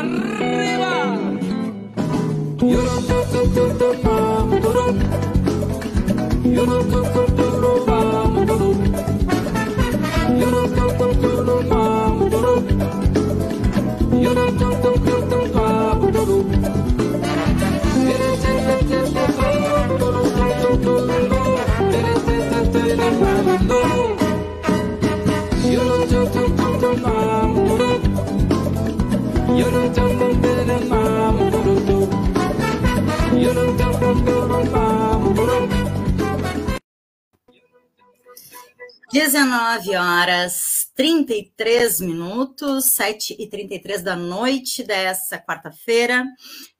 arriba. 19 horas 33 minutos, 7 e 33 da noite dessa quarta-feira,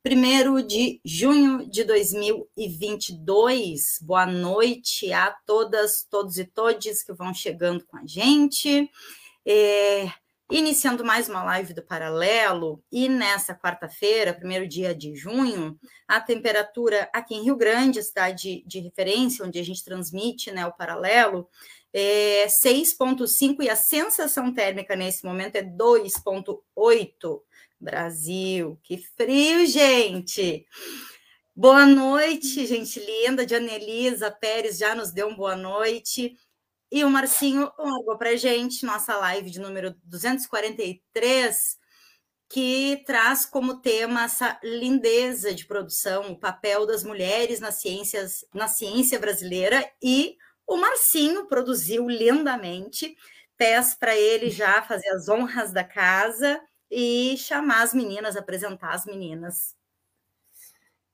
1 de junho de 2022. Boa noite a todas, todos e todes que vão chegando com a gente. É, iniciando mais uma live do Paralelo, e nessa quarta-feira, primeiro dia de junho, a temperatura aqui em Rio Grande, cidade de referência, onde a gente transmite né, o Paralelo, é 6,5 e a sensação térmica nesse momento é 2,8. Brasil, que frio, gente! Boa noite, gente linda. Diana Elisa Pérez já nos deu uma boa noite. E o Marcinho largou para gente nossa live de número 243, que traz como tema essa lindeza de produção, o papel das mulheres nas ciências, na ciência brasileira e o Marcinho produziu lindamente. Peço para ele já fazer as honras da casa e chamar as meninas, apresentar as meninas.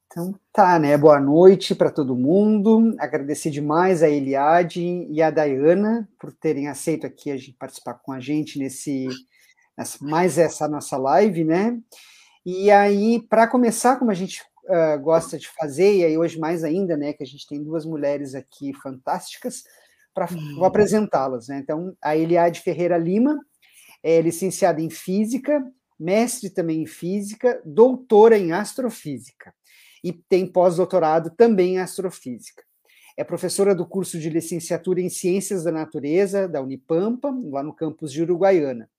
Então tá, né? Boa noite para todo mundo. Agradecer demais a Eliade e a Dayana por terem aceito aqui a gente participar com a gente nesse, mais essa nossa live, né? E aí, para começar, como a gente uh, gosta de fazer, e aí hoje mais ainda, né, que a gente tem duas mulheres aqui fantásticas, para uhum. apresentá-las. Né? Então, a Eliade Ferreira Lima é licenciada em Física, mestre também em Física, doutora em Astrofísica, e tem pós-doutorado também em Astrofísica. É professora do curso de licenciatura em Ciências da Natureza da Unipampa, lá no campus de Uruguaiana.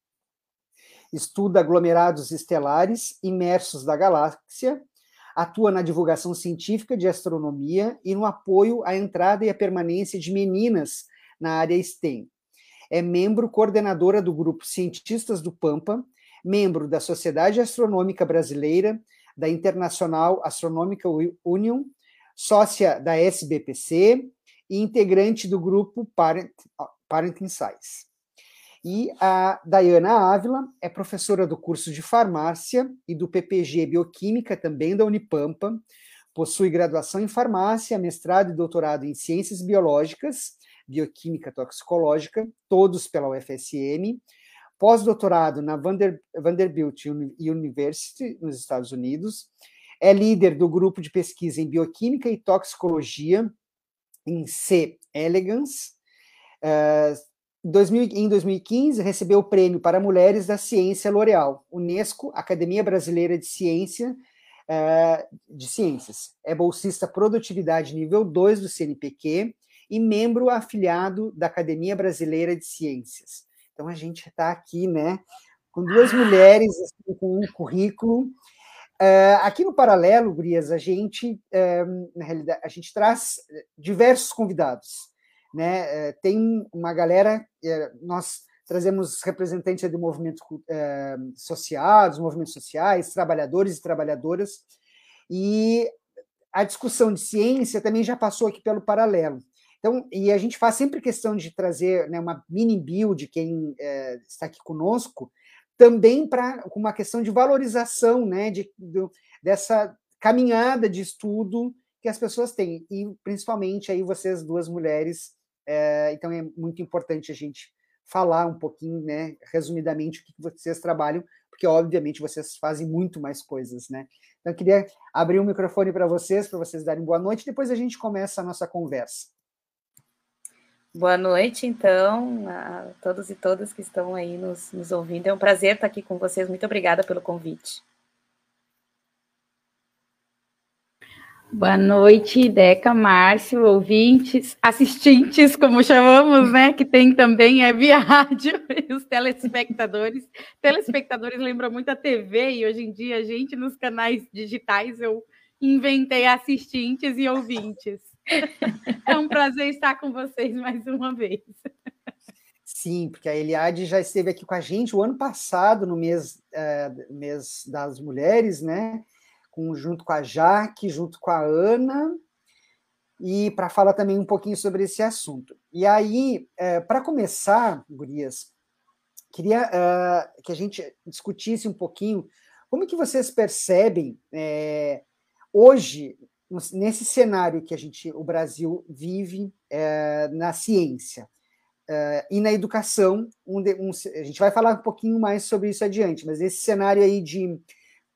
Estuda aglomerados estelares imersos da galáxia atua na divulgação científica de astronomia e no apoio à entrada e à permanência de meninas na área STEM. É membro coordenadora do grupo Cientistas do Pampa, membro da Sociedade Astronômica Brasileira, da Internacional Astronômica Union, sócia da SBPC e integrante do grupo Parent, Parent Insights. E a Dayana Ávila é professora do curso de farmácia e do PPG Bioquímica, também da Unipampa. Possui graduação em farmácia, mestrado e doutorado em ciências biológicas, bioquímica toxicológica, todos pela UFSM. Pós-doutorado na Vander, Vanderbilt University, nos Estados Unidos. É líder do grupo de pesquisa em bioquímica e toxicologia em C. elegans. Uh, em 2015, recebeu o prêmio para mulheres da ciência L'Oréal, Unesco, Academia Brasileira de Ciência, uh, de Ciências. É bolsista Produtividade nível 2 do CNPq e membro afiliado da Academia Brasileira de Ciências. Então a gente está aqui, né, com duas mulheres assim, com um currículo. Uh, aqui no Paralelo, Brias, a gente, uh, na realidade, a gente traz diversos convidados né? Eh, tem uma galera, eh, nós trazemos representantes do movimento é, social, dos movimentos sociais, trabalhadores e trabalhadoras, e a discussão de ciência também já passou aqui pelo paralelo. Então, e a gente faz sempre questão de trazer né, uma mini de quem é, está aqui conosco, também para uma questão de valorização né, de, do, dessa caminhada de estudo que as pessoas têm, e principalmente aí vocês duas mulheres é, então é muito importante a gente falar um pouquinho, né, resumidamente, o que vocês trabalham, porque obviamente vocês fazem muito mais coisas, né? Então eu queria abrir o microfone para vocês, para vocês darem boa noite, depois a gente começa a nossa conversa. Boa noite, então, a todos e todas que estão aí nos, nos ouvindo. É um prazer estar aqui com vocês. Muito obrigada pelo convite. Boa noite, Deca, Márcio, ouvintes, assistentes, como chamamos, né? Que tem também é via rádio e os telespectadores. Telespectadores lembram muito a TV e hoje em dia a gente nos canais digitais eu inventei assistentes e ouvintes. É um prazer estar com vocês mais uma vez. Sim, porque a Eliade já esteve aqui com a gente o ano passado, no mês, é, mês das mulheres, né? Com, junto com a Jaque, junto com a Ana, e para falar também um pouquinho sobre esse assunto. E aí, é, para começar, Gurias, queria uh, que a gente discutisse um pouquinho como que vocês percebem é, hoje, nesse cenário que a gente, o Brasil vive é, na ciência é, e na educação, um, um, a gente vai falar um pouquinho mais sobre isso adiante, mas esse cenário aí de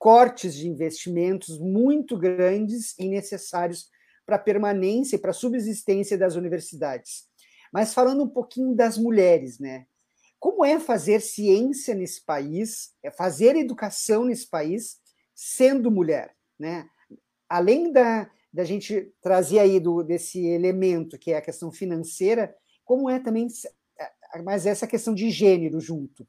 cortes de investimentos muito grandes e necessários para a permanência e para a subsistência das universidades. Mas falando um pouquinho das mulheres, né? Como é fazer ciência nesse país, é fazer educação nesse país sendo mulher, né? Além da, da gente trazer aí do, desse elemento que é a questão financeira, como é também, é, mas essa questão de gênero junto.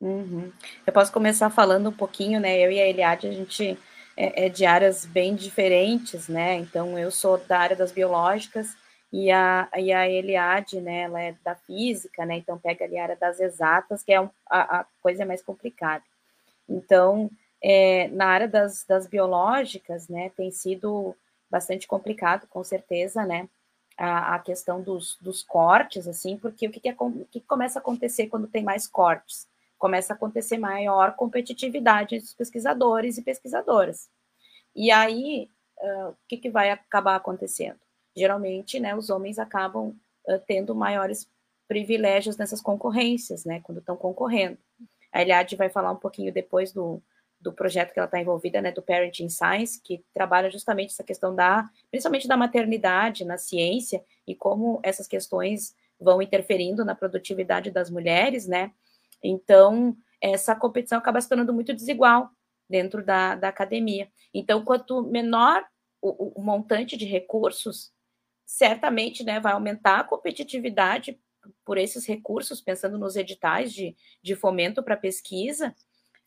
Uhum. Eu posso começar falando um pouquinho, né? Eu e a Eliade, a gente é, é, de áreas bem diferentes, né? Então, eu sou da área das biológicas e a, e a Eliade, né? Ela é da física, né? Então, pega ali a área das exatas, que é um, a, a, coisa mais complicada. Então, é, na área das, das biológicas, né? Tem sido bastante complicado, com certeza, né? A, a questão dos, dos cortes, assim, porque o que, que, é, o que começa a acontecer quando tem mais cortes? Começa a acontecer maior competitividade entre os pesquisadores e pesquisadoras. E aí, uh, o que, que vai acabar acontecendo? Geralmente, né, os homens acabam uh, tendo maiores privilégios nessas concorrências, né, quando estão concorrendo. A Eliade vai falar um pouquinho depois do, do projeto que ela está envolvida, né, do Parenting Science, que trabalha justamente essa questão da, principalmente da maternidade na ciência e como essas questões vão interferindo na produtividade das mulheres, né, então, essa competição acaba se tornando muito desigual dentro da, da academia. Então, quanto menor o, o montante de recursos, certamente né, vai aumentar a competitividade por esses recursos, pensando nos editais de, de fomento para pesquisa,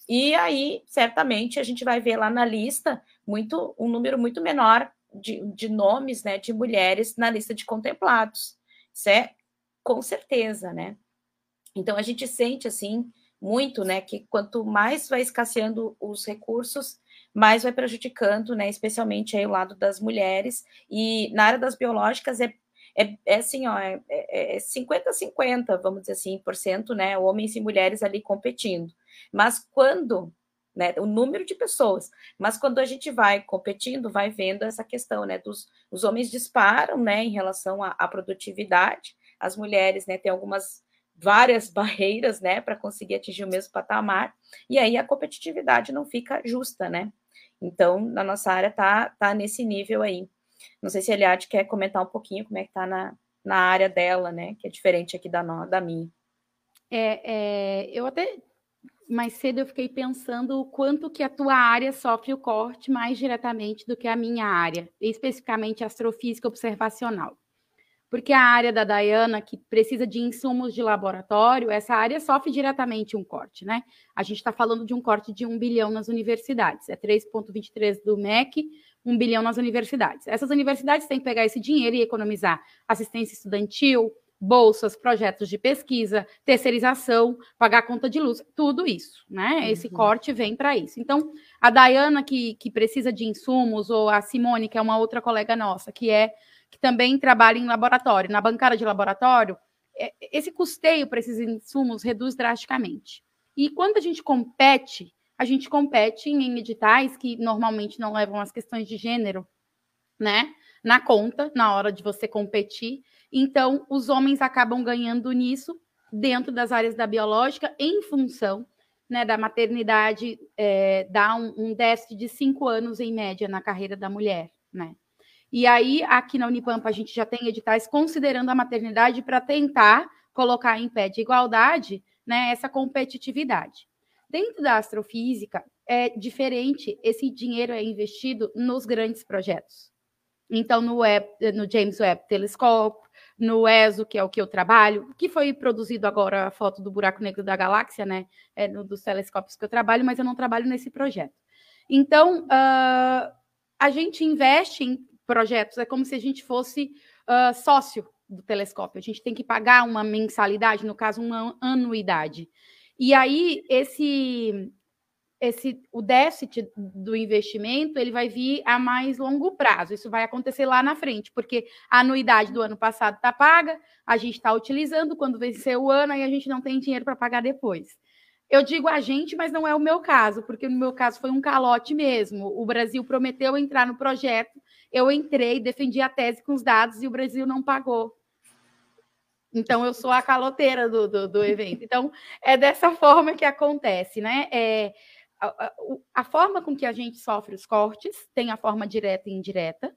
e aí, certamente, a gente vai ver lá na lista muito um número muito menor de, de nomes né, de mulheres na lista de contemplados. Isso é com certeza, né? Então a gente sente assim muito, né, que quanto mais vai escasseando os recursos, mais vai prejudicando, né, especialmente aí o lado das mulheres. E na área das biológicas é é, é assim, ó, é, é 50-50, é vamos dizer assim, por cento, né, homens e mulheres ali competindo. Mas quando, né, o número de pessoas, mas quando a gente vai competindo, vai vendo essa questão, né, dos os homens disparam, né, em relação à, à produtividade, as mulheres, né, têm algumas várias barreiras, né, para conseguir atingir o mesmo patamar, e aí a competitividade não fica justa, né? Então, na nossa área tá, tá nesse nível aí. Não sei se a Eliade quer comentar um pouquinho como é que tá na, na área dela, né, que é diferente aqui da, da minha. É, é, eu até mais cedo eu fiquei pensando o quanto que a tua área sofre o corte mais diretamente do que a minha área, especificamente astrofísica observacional porque a área da Dayana, que precisa de insumos de laboratório, essa área sofre diretamente um corte, né? A gente está falando de um corte de um bilhão nas universidades, é 3,23 do MEC, um bilhão nas universidades. Essas universidades têm que pegar esse dinheiro e economizar assistência estudantil, bolsas, projetos de pesquisa, terceirização, pagar conta de luz, tudo isso, né? Uhum. Esse corte vem para isso. Então, a Dayana, que, que precisa de insumos, ou a Simone, que é uma outra colega nossa, que é que também trabalha em laboratório, na bancada de laboratório, é, esse custeio para esses insumos reduz drasticamente. E quando a gente compete, a gente compete em editais que normalmente não levam as questões de gênero, né, na conta na hora de você competir. Então, os homens acabam ganhando nisso dentro das áreas da biológica em função né, da maternidade é, dar um, um déficit de cinco anos em média na carreira da mulher, né? E aí, aqui na Unipampa, a gente já tem editais considerando a maternidade para tentar colocar em pé de igualdade né, essa competitividade. Dentro da astrofísica, é diferente. Esse dinheiro é investido nos grandes projetos. Então, no, Web, no James Webb Telescope, no ESO, que é o que eu trabalho, que foi produzido agora a foto do buraco negro da galáxia, né? É no, dos telescópios que eu trabalho, mas eu não trabalho nesse projeto. Então, uh, a gente investe em projetos, é como se a gente fosse uh, sócio do telescópio. A gente tem que pagar uma mensalidade, no caso, uma anuidade. E aí, esse, esse o déficit do investimento ele vai vir a mais longo prazo. Isso vai acontecer lá na frente, porque a anuidade do ano passado está paga, a gente está utilizando, quando vencer o ano, aí a gente não tem dinheiro para pagar depois. Eu digo a gente, mas não é o meu caso, porque no meu caso foi um calote mesmo. O Brasil prometeu entrar no projeto, eu entrei, defendi a tese com os dados e o Brasil não pagou. Então, eu sou a caloteira do, do, do evento. Então, é dessa forma que acontece, né? É, a, a, a, forma com que a gente sofre os cortes tem a forma direta e indireta.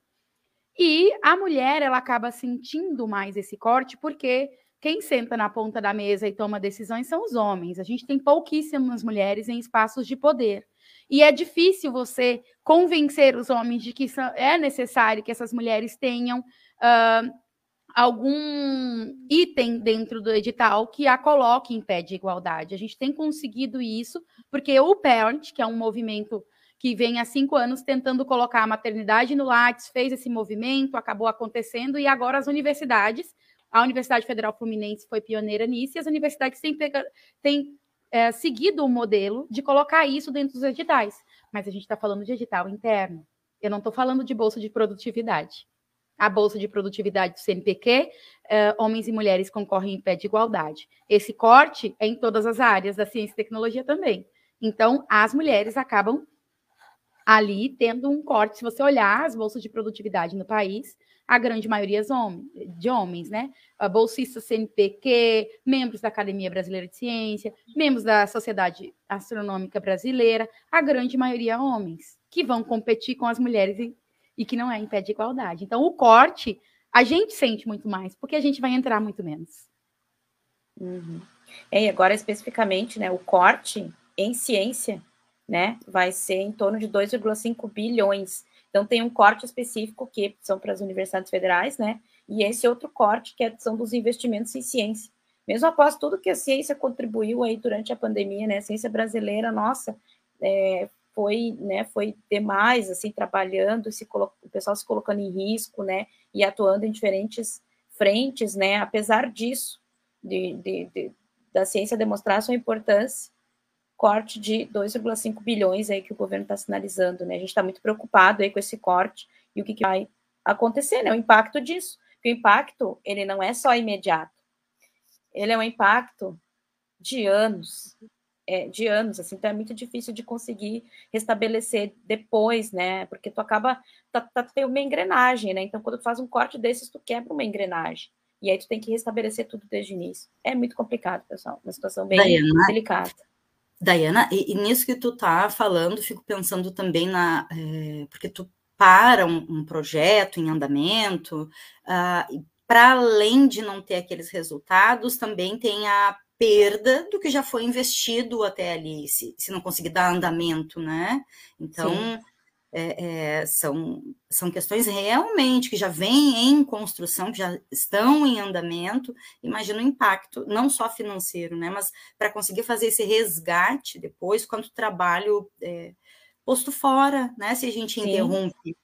E a mulher, ela acaba sentindo mais esse corte, porque quem senta na ponta da mesa e toma decisões são os homens. A gente tem pouquíssimas mulheres em espaços de poder. E é difícil você convencer os homens de que é necessário que essas mulheres tenham uh, algum item dentro do edital que a coloque em pé de igualdade. A gente tem conseguido isso, porque o Parent, que é um movimento que vem há cinco anos tentando colocar a maternidade no Lattes, fez esse movimento, acabou acontecendo, e agora as universidades, a Universidade Federal Fluminense foi pioneira nisso, e as universidades têm, têm é, seguido o modelo de colocar isso dentro dos editais. Mas a gente está falando de edital interno. Eu não estou falando de bolsa de produtividade a Bolsa de Produtividade do CNPq, eh, homens e mulheres concorrem em pé de igualdade. Esse corte é em todas as áreas da ciência e tecnologia também. Então, as mulheres acabam ali tendo um corte. Se você olhar as bolsas de produtividade no país, a grande maioria é de homens, né? Bolsistas CNPq, membros da Academia Brasileira de Ciência, membros da Sociedade Astronômica Brasileira, a grande maioria homens, que vão competir com as mulheres e que não é em pé de igualdade. Então, o corte, a gente sente muito mais, porque a gente vai entrar muito menos. Uhum. É, e agora, especificamente, né, o corte em ciência, né, vai ser em torno de 2,5 bilhões. Então, tem um corte específico que são para as universidades federais, né, e esse outro corte que é, são dos investimentos em ciência. Mesmo após tudo que a ciência contribuiu aí durante a pandemia, né, a ciência brasileira, nossa, é, foi, né, foi demais, assim, trabalhando, se o pessoal se colocando em risco, né, e atuando em diferentes frentes, né, apesar disso, de, de, de da ciência demonstrar sua importância, corte de 2,5 bilhões aí que o governo está sinalizando, né, a gente está muito preocupado aí com esse corte e o que, que vai acontecer, né, o impacto disso, porque o impacto, ele não é só imediato, ele é um impacto de anos, é, de anos, assim, então é muito difícil de conseguir restabelecer depois, né? Porque tu acaba, tá, tá, tem uma engrenagem, né? Então, quando tu faz um corte desses, tu quebra uma engrenagem. E aí tu tem que restabelecer tudo desde o início. É muito complicado, pessoal. Uma situação bem Dayana, delicada. Dayana, e, e, nisso que tu tá falando, fico pensando também na. É, porque tu para um, um projeto em andamento, uh, para além de não ter aqueles resultados, também tem a perda do que já foi investido até ali, se, se não conseguir dar andamento, né? Então, é, é, são, são questões realmente que já vêm em construção, que já estão em andamento. Imagina o impacto, não só financeiro, né? Mas para conseguir fazer esse resgate depois, quanto trabalho é, posto fora, né? Se a gente Sim. interrompe.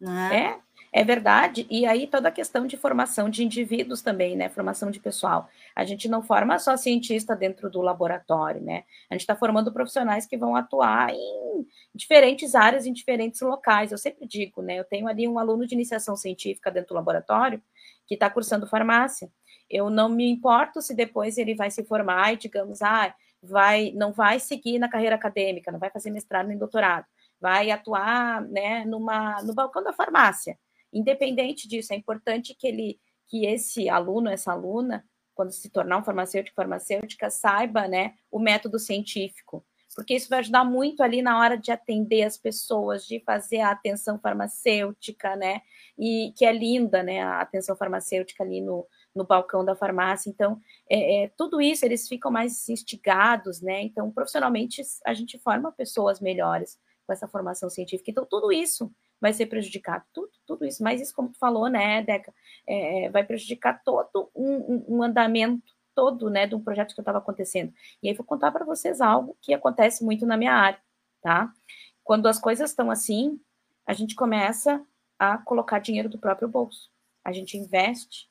Né? É, é verdade. E aí toda a questão de formação de indivíduos também, né? Formação de pessoal. A gente não forma só cientista dentro do laboratório, né? A gente está formando profissionais que vão atuar em diferentes áreas, em diferentes locais. Eu sempre digo, né? Eu tenho ali um aluno de iniciação científica dentro do laboratório que está cursando farmácia. Eu não me importo se depois ele vai se formar e, digamos, ah, vai, não vai seguir na carreira acadêmica, não vai fazer mestrado nem doutorado, vai atuar, né, numa, no balcão da farmácia. Independente disso, é importante que ele, que esse aluno, essa aluna, quando se tornar um farmacêutico, farmacêutica, saiba, né, o método científico, porque isso vai ajudar muito ali na hora de atender as pessoas, de fazer a atenção farmacêutica, né, e que é linda, né, a atenção farmacêutica ali no, no balcão da farmácia. Então, é, é, tudo isso eles ficam mais instigados, né? Então, profissionalmente, a gente forma pessoas melhores com essa formação científica. Então, tudo isso vai ser prejudicado, tudo, tudo isso. Mas isso, como tu falou, né, Deca, é, é vai prejudicar todo um, um, andamento todo, né, de um projeto que estava acontecendo. E aí vou contar para vocês algo que acontece muito na minha área, tá? Quando as coisas estão assim, a gente começa a colocar dinheiro do próprio bolso. A gente investe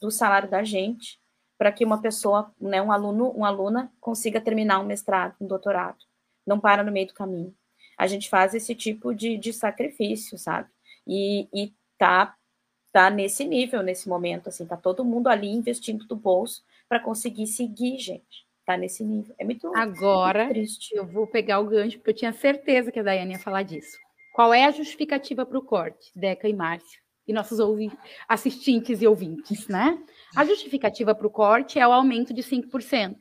do salário da gente para que uma pessoa, né, um aluno, uma aluna consiga terminar um mestrado, um doutorado. Não para no meio do caminho. A gente faz esse tipo de, de sacrifício, sabe? E, e tá, tá nesse nível, nesse momento, assim, tá todo mundo ali investindo do bolso para conseguir seguir, gente. Tá nesse nível. É muito Agora, muito triste. eu vou pegar o gancho, porque eu tinha certeza que a Daiane ia falar disso. Qual é a justificativa para o corte, Deca e Márcio? E nossos assistentes e ouvintes, né? A justificativa para o corte é o aumento de 5%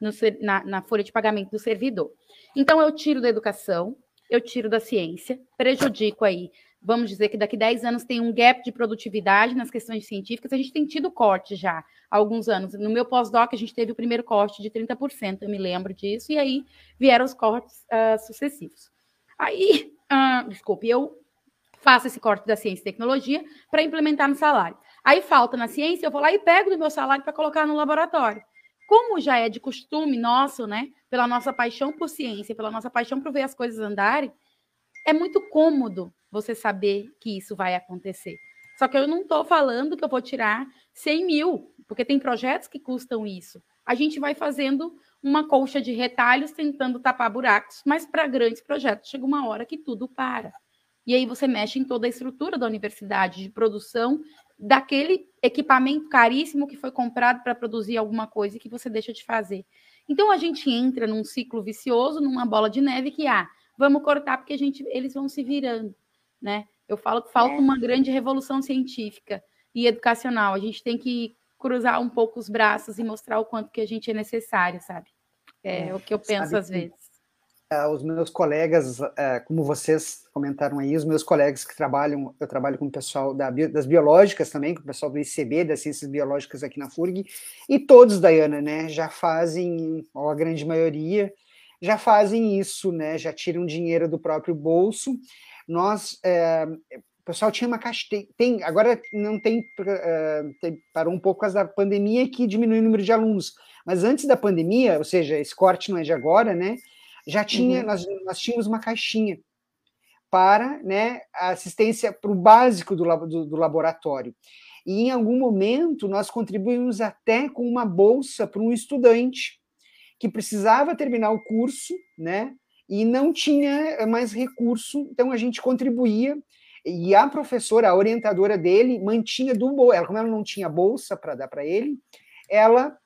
no, na, na folha de pagamento do servidor. Então, eu tiro da educação, eu tiro da ciência, prejudico aí. Vamos dizer que daqui a 10 anos tem um gap de produtividade nas questões científicas. A gente tem tido corte já há alguns anos. No meu pós-doc, a gente teve o primeiro corte de 30%, eu me lembro disso, e aí vieram os cortes uh, sucessivos. Aí uh, desculpe, eu faço esse corte da ciência e tecnologia para implementar no salário. Aí falta na ciência, eu vou lá e pego do meu salário para colocar no laboratório. Como já é de costume nosso, né, pela nossa paixão por ciência, pela nossa paixão por ver as coisas andarem, é muito cômodo você saber que isso vai acontecer. Só que eu não estou falando que eu vou tirar 100 mil, porque tem projetos que custam isso. A gente vai fazendo uma colcha de retalhos tentando tapar buracos, mas para grandes projetos chega uma hora que tudo para. E aí você mexe em toda a estrutura da universidade de produção daquele equipamento caríssimo que foi comprado para produzir alguma coisa que você deixa de fazer. Então a gente entra num ciclo vicioso, numa bola de neve que ah, vamos cortar porque a gente eles vão se virando, né? Eu falo que falta é. uma grande revolução científica e educacional. A gente tem que cruzar um pouco os braços e mostrar o quanto que a gente é necessário, sabe? É, é o que eu penso às vezes. Uh, os meus colegas, uh, como vocês comentaram aí, os meus colegas que trabalham, eu trabalho com o pessoal da, das biológicas também, com o pessoal do ICB, das ciências biológicas aqui na FURG, e todos, Dayana, né, já fazem, ou a grande maioria, já fazem isso, né, já tiram dinheiro do próprio bolso. Nós, é, pessoal tinha uma caixa. Tem, tem agora não tem, uh, tem, Parou um pouco por causa da pandemia que diminui o número de alunos. Mas antes da pandemia, ou seja, esse corte não é de agora, né? Já tinha, uhum. nós, nós tínhamos uma caixinha para né, a assistência para o básico do, do, do laboratório. E em algum momento nós contribuímos até com uma bolsa para um estudante que precisava terminar o curso, né? E não tinha mais recurso, então a gente contribuía e a professora, a orientadora dele, mantinha do bolso. Ela, como ela não tinha bolsa para dar para ele, ela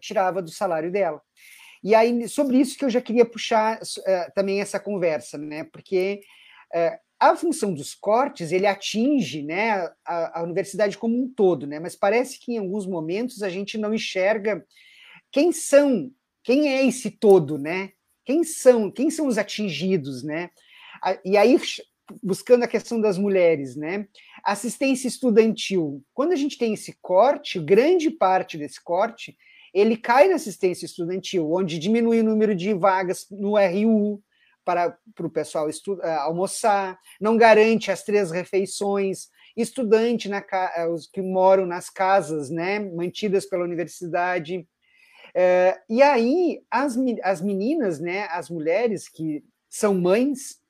tirava do salário dela. E aí, sobre isso que eu já queria puxar uh, também essa conversa, né? Porque uh, a função dos cortes, ele atinge né, a, a, universidade como um todo, né? Mas parece que em alguns momentos a gente não enxerga quem são, quem é esse todo, né? Quem são, quem são os atingidos, né? E aí buscando a questão das mulheres, né? Assistência estudantil. Quando a gente tem esse corte, grande parte desse corte, ele cai na assistência estudantil, onde diminui o número de vagas no RU para, para o pessoal estu, uh, almoçar, não garante as três refeições, estudante na, eh, os que moram nas casas, né, mantidas pela universidade. Uh, e aí, as, as meninas, né, as mulheres que são mães,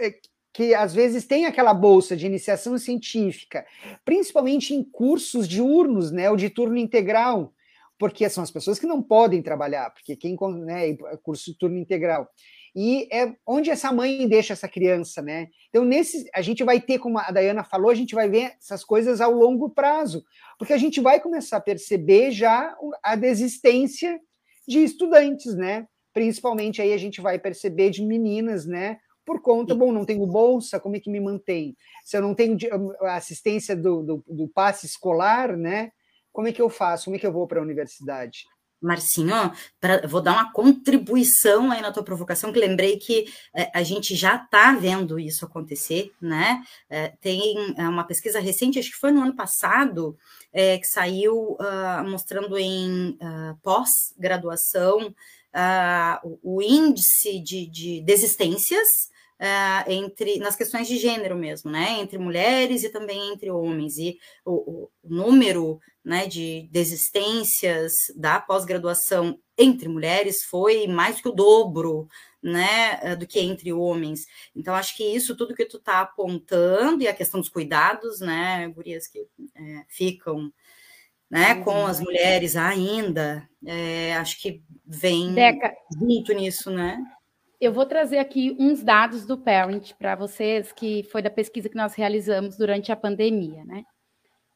é, que às vezes tem aquela bolsa de iniciação científica, principalmente em cursos diurnos, né, ou de turno integral, porque são as pessoas que não podem trabalhar, porque quem né, é curso de turno integral. E é onde essa mãe deixa essa criança, né? Então, nesse, a gente vai ter, como a Dayana falou, a gente vai ver essas coisas ao longo prazo, porque a gente vai começar a perceber já a desistência de estudantes, né? Principalmente aí a gente vai perceber de meninas, né? Por conta, bom, não tenho bolsa, como é que me mantém? Se eu não tenho assistência do, do, do passe escolar, né? Como é que eu faço? Como é que eu vou para a universidade? Marcinho, pra, vou dar uma contribuição aí na tua provocação, que lembrei que é, a gente já está vendo isso acontecer, né? É, tem é, uma pesquisa recente, acho que foi no ano passado, é, que saiu uh, mostrando em uh, pós-graduação uh, o, o, índice de, de desistências uh, entre nas questões de gênero mesmo, né? Entre mulheres e também entre homens. E o, o número né, de desistências da pós-graduação entre mulheres foi mais que o dobro né, eh, do que entre homens. Então, acho que isso tudo que tu está apontando, e a questão dos cuidados, né, gurias que é, ficam né, uhum. com as mulheres ainda, é, acho que vem Deca, junto nisso, né? Eu vou trazer aqui uns dados do Parent para vocês, que foi da pesquisa que nós realizamos durante a pandemia, né?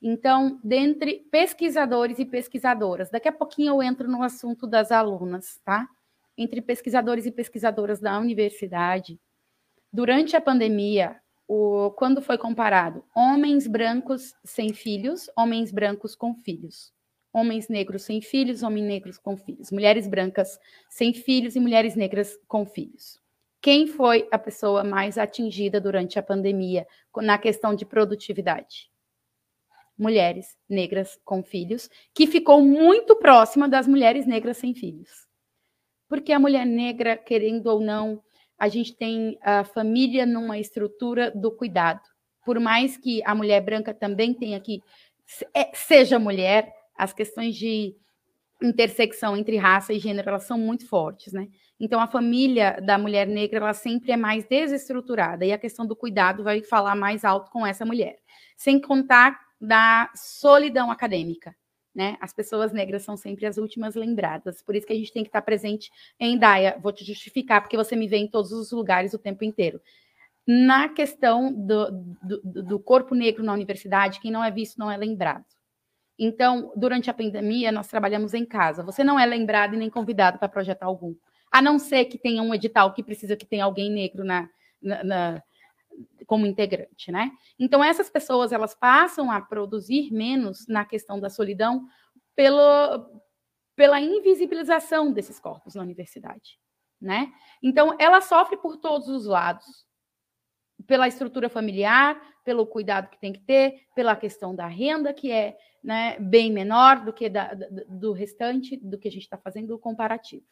Então, dentre pesquisadores e pesquisadoras, daqui a pouquinho eu entro no assunto das alunas, tá? Entre pesquisadores e pesquisadoras da universidade, durante a pandemia, o, quando foi comparado homens brancos sem filhos, homens brancos com filhos homens negros sem filhos, homens negros com filhos, mulheres brancas sem filhos e mulheres negras com filhos. Quem foi a pessoa mais atingida durante a pandemia na questão de produtividade? Mulheres negras com filhos, que ficou muito próxima das mulheres negras sem filhos. Porque a mulher negra, querendo ou não, a gente tem a família numa estrutura do cuidado. Por mais que a mulher branca também tenha que é, seja mulher, as questões de intersecção entre raça e gênero elas são muito fortes, né? Então a família da mulher negra ela sempre é mais desestruturada e a questão do cuidado vai falar mais alto com essa mulher, sem contar da solidão acadêmica, né? As pessoas negras são sempre as últimas lembradas, por isso que a gente tem que estar presente em Daia. Vou te justificar porque você me vê em todos os lugares o tempo inteiro. Na questão do, do, do corpo negro na universidade, quem não é visto não é lembrado. Então, durante a pandemia, nós trabalhamos em casa. Você não é lembrado e nem convidado para projeto algum. A não ser que tenha um edital que precisa que tenha alguém negro na, na, na, como integrante, né? Então, essas pessoas, elas passam a produzir menos na questão da solidão pelo, pela invisibilização desses corpos na universidade, né? Então, ela sofre por todos os lados. Pela estrutura familiar, pelo cuidado que tem que ter, pela questão da renda, que é né, bem menor do que da, do restante do que a gente está fazendo o comparativo.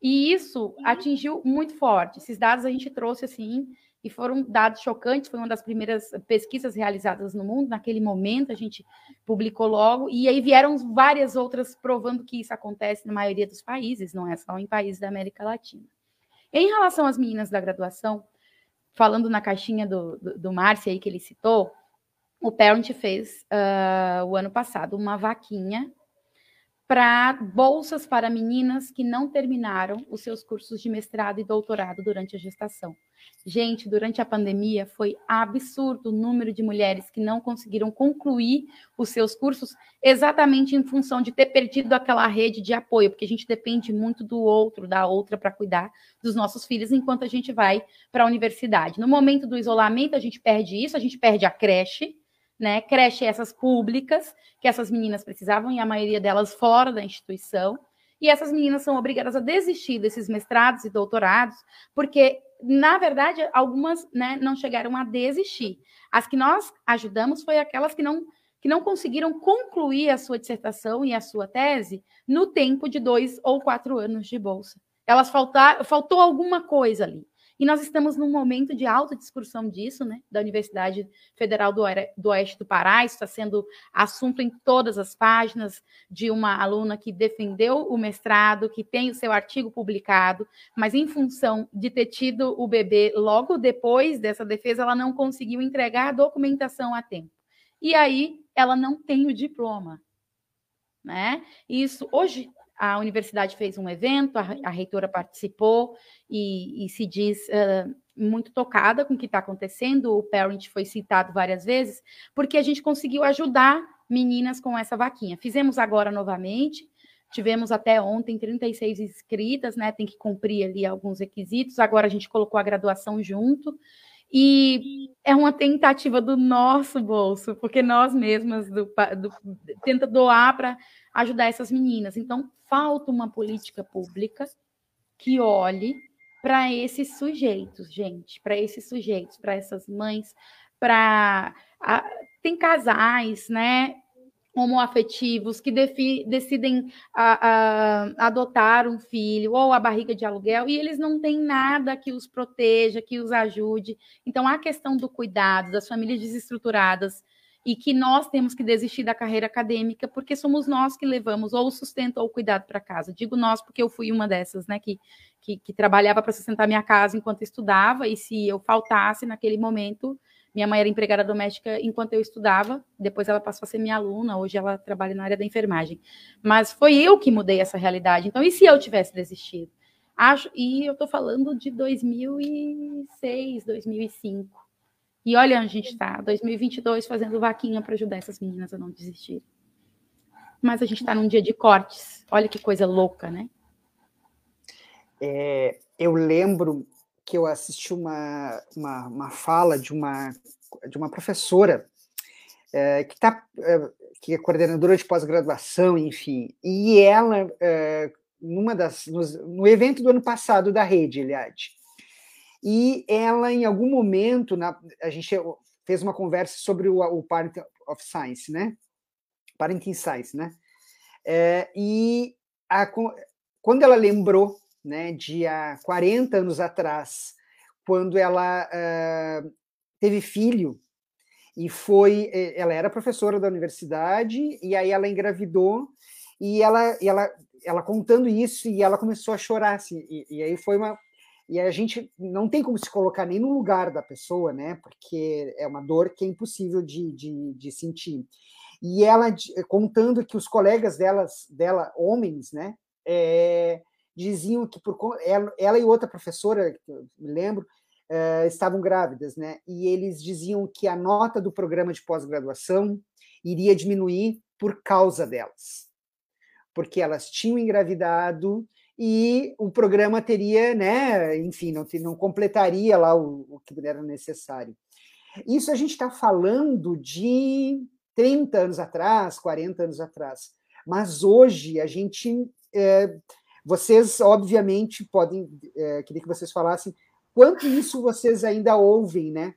E isso uhum. atingiu muito forte. Esses dados a gente trouxe assim e foram dados chocantes. Foi uma das primeiras pesquisas realizadas no mundo. Naquele momento a gente publicou logo e aí vieram várias outras provando que isso acontece na maioria dos países, não é só em países da América Latina. Em relação às meninas da graduação, falando na caixinha do, do, do Márcio aí que ele citou, o Parent fez uh, o ano passado uma vaquinha para bolsas para meninas que não terminaram os seus cursos de mestrado e doutorado durante a gestação. Gente, durante a pandemia foi absurdo o número de mulheres que não conseguiram concluir os seus cursos exatamente em função de ter perdido aquela rede de apoio, porque a gente depende muito do outro, da outra para cuidar dos nossos filhos enquanto a gente vai para a universidade. No momento do isolamento, a gente perde isso, a gente perde a creche, né? Creche essas públicas, que essas meninas precisavam, e a maioria delas fora da instituição. E essas meninas são obrigadas a desistir desses mestrados e doutorados, porque, na verdade, algumas né, não chegaram a desistir. As que nós ajudamos foi aquelas que não, que não conseguiram concluir a sua dissertação e a sua tese no tempo de dois ou quatro anos de bolsa. Elas faltar, faltou alguma coisa ali. E nós estamos num momento de alta discussão disso, né? Da Universidade Federal do, Oeste do Pará, isso está sendo assunto em todas as páginas de uma aluna que defendeu o mestrado, que tem o seu artigo publicado, mas em função de ter tido o bebê logo depois dessa defesa, ela não conseguiu entregar a documentação a tempo. E aí ela não tem o diploma. Né? Isso hoje a universidade fez um evento, a, a reitora participou e, e se diz uh, muito tocada com o que está acontecendo. O Parent foi citado várias vezes, porque a gente conseguiu ajudar meninas com essa vaquinha. Fizemos agora novamente, tivemos até ontem 36 inscritas, né? Tem que cumprir ali alguns requisitos. Agora a gente colocou a graduação junto. E é uma tentativa do nosso bolso, porque nós mesmas do, do, tenta doar para ajudar essas meninas. Então, falta uma política pública que olhe para esses sujeitos, gente, para esses sujeitos, para essas mães, para tem casais, né, homoafetivos que decidem a, a, adotar um filho ou a barriga de aluguel e eles não têm nada que os proteja, que os ajude. Então, a questão do cuidado das famílias desestruturadas e que nós temos que desistir da carreira acadêmica porque somos nós que levamos ou o sustento ou o cuidado para casa. Digo nós porque eu fui uma dessas, né, que, que, que trabalhava para sustentar minha casa enquanto estudava e se eu faltasse naquele momento minha mãe era empregada doméstica enquanto eu estudava, depois ela passou a ser minha aluna, hoje ela trabalha na área da enfermagem. Mas foi eu que mudei essa realidade. Então, e se eu tivesse desistido? Acho, e eu estou falando de 2006, 2005. E olha onde a gente está, 2022, fazendo vaquinha para ajudar essas meninas a não desistirem. Mas a gente está num dia de cortes. Olha que coisa louca, né? É, eu lembro que eu assisti uma, uma, uma fala de uma, de uma professora é, que, tá, é, que é coordenadora de pós-graduação, enfim, e ela, é, numa das, nos, no evento do ano passado da rede, Eliade, e ela, em algum momento, na, a gente fez uma conversa sobre o, o Parent of Science, né? Parenting Science, né? É, e a, quando ela lembrou né, de há 40 anos atrás, quando ela uh, teve filho e foi, eh, ela era professora da universidade e aí ela engravidou e ela, e ela, ela contando isso e ela começou a chorar assim, e, e aí foi uma e a gente não tem como se colocar nem no lugar da pessoa, né? Porque é uma dor que é impossível de, de, de sentir. E ela contando que os colegas delas, dela, homens, né? É, diziam que por ela, ela e outra professora, me lembro, uh, estavam grávidas, né? E eles diziam que a nota do programa de pós-graduação iria diminuir por causa delas, porque elas tinham engravidado e o programa teria, né? Enfim, não, não completaria lá o, o que era necessário. Isso a gente está falando de 30 anos atrás, 40 anos atrás. Mas hoje a gente é, vocês, obviamente, podem. É, queria que vocês falassem quanto isso vocês ainda ouvem, né?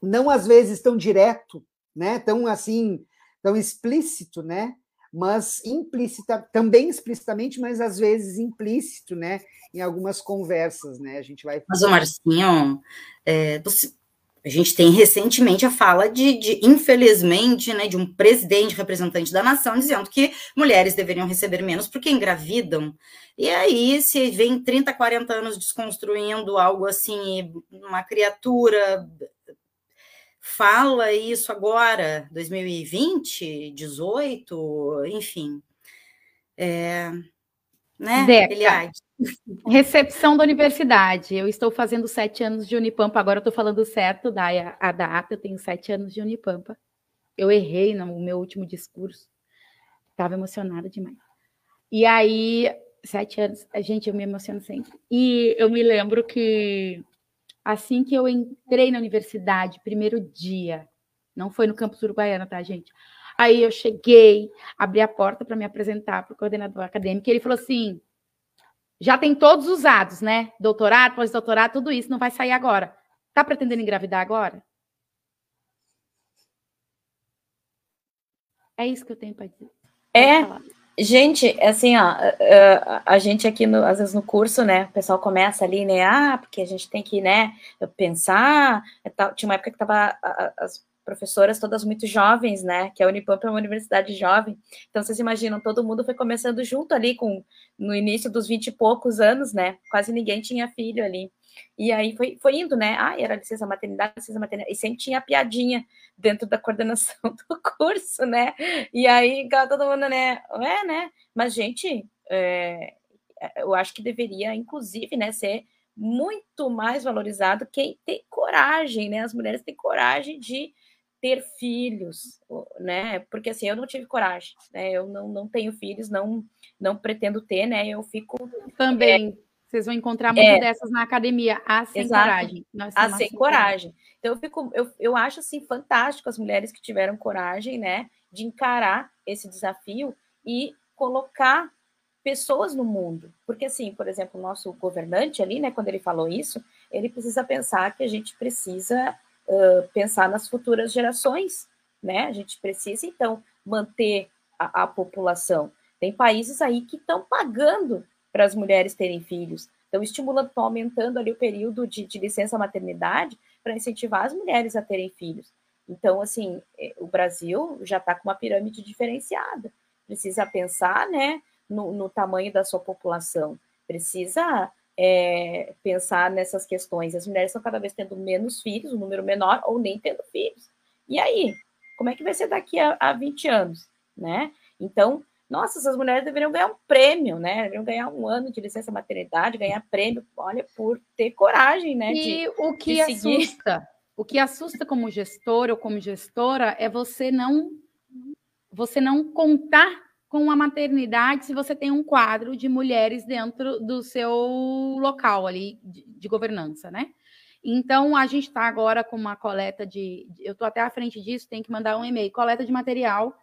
Não às vezes tão direto, né? Tão assim, tão explícito, né? Mas implícita, também explicitamente, mas às vezes implícito, né? Em algumas conversas, né? A gente vai. Mas Marcinho, é, você, a gente tem recentemente a fala de, de, infelizmente, né, de um presidente representante da nação dizendo que mulheres deveriam receber menos porque engravidam. E aí, se vem 30, 40 anos desconstruindo algo assim, uma criatura fala isso agora, 2020, 18, enfim. É, né, Deca. Recepção da universidade. Eu estou fazendo sete anos de Unipampa, agora eu estou falando certo da a data, eu tenho sete anos de Unipampa. Eu errei no meu último discurso. Estava emocionada demais. E aí, sete anos, gente, eu me emociono sempre. E eu me lembro que assim que eu entrei na universidade, primeiro dia, não foi no campus uruguaiano, tá, gente? Aí eu cheguei, abri a porta para me apresentar para o coordenador acadêmico, e ele falou assim: já tem todos usados, né? Doutorado, pós-doutorado, tudo isso não vai sair agora. Tá pretendendo engravidar agora? É isso que eu tenho para dizer. É, gente, assim, ó, a, gente aqui, no, às vezes no curso, né, o pessoal começa ali, né, ah, porque a gente tem que, né, pensar, tinha uma época que tava, as professoras todas muito jovens, né? Que a Unipamp é uma universidade jovem. Então, vocês imaginam, todo mundo foi começando junto ali com no início dos vinte e poucos anos, né? Quase ninguém tinha filho ali. E aí foi, foi indo, né? Ah, era licença maternidade, licença maternidade. E sempre tinha piadinha dentro da coordenação do curso, né? E aí todo mundo, né? É, né? Mas, gente, é, eu acho que deveria, inclusive, né, ser muito mais valorizado quem tem coragem, né? As mulheres têm coragem de ter filhos, né? Porque assim, eu não tive coragem, né? Eu não, não tenho filhos, não não pretendo ter, né? Eu fico também. Vocês vão encontrar muitas é. dessas na academia, as sem Exato. coragem. As sem coragem. Então, eu, fico, eu, eu acho assim, fantástico as mulheres que tiveram coragem, né, de encarar esse desafio e colocar pessoas no mundo. Porque, assim, por exemplo, o nosso governante ali, né, quando ele falou isso, ele precisa pensar que a gente precisa pensar nas futuras gerações, né? A gente precisa, então, manter a, a população. Tem países aí que estão pagando para as mulheres terem filhos, estão estimulando, estão aumentando ali o período de, de licença maternidade para incentivar as mulheres a terem filhos. Então, assim, é, o Brasil já está com uma pirâmide diferenciada. Precisa pensar, né, no, no tamanho da sua população. Precisa é, pensar nessas questões. As mulheres estão cada vez tendo menos filhos, um número menor, ou nem tendo filhos. E aí? Como é que vai ser daqui a, a 20 anos? Né? Então, nossa, essas mulheres deveriam ganhar um prêmio, né? Deveriam ganhar um ano de licença maternidade, ganhar prêmio, olha, por ter coragem, né? E de, o que assusta, o que assusta como gestor ou como gestora é você não você não contar com a maternidade se você tem um quadro de mulheres dentro do seu local ali de, de governança, né? Então, a gente está agora com uma coleta de. Eu estou até à frente disso, tem que mandar um e-mail coleta de material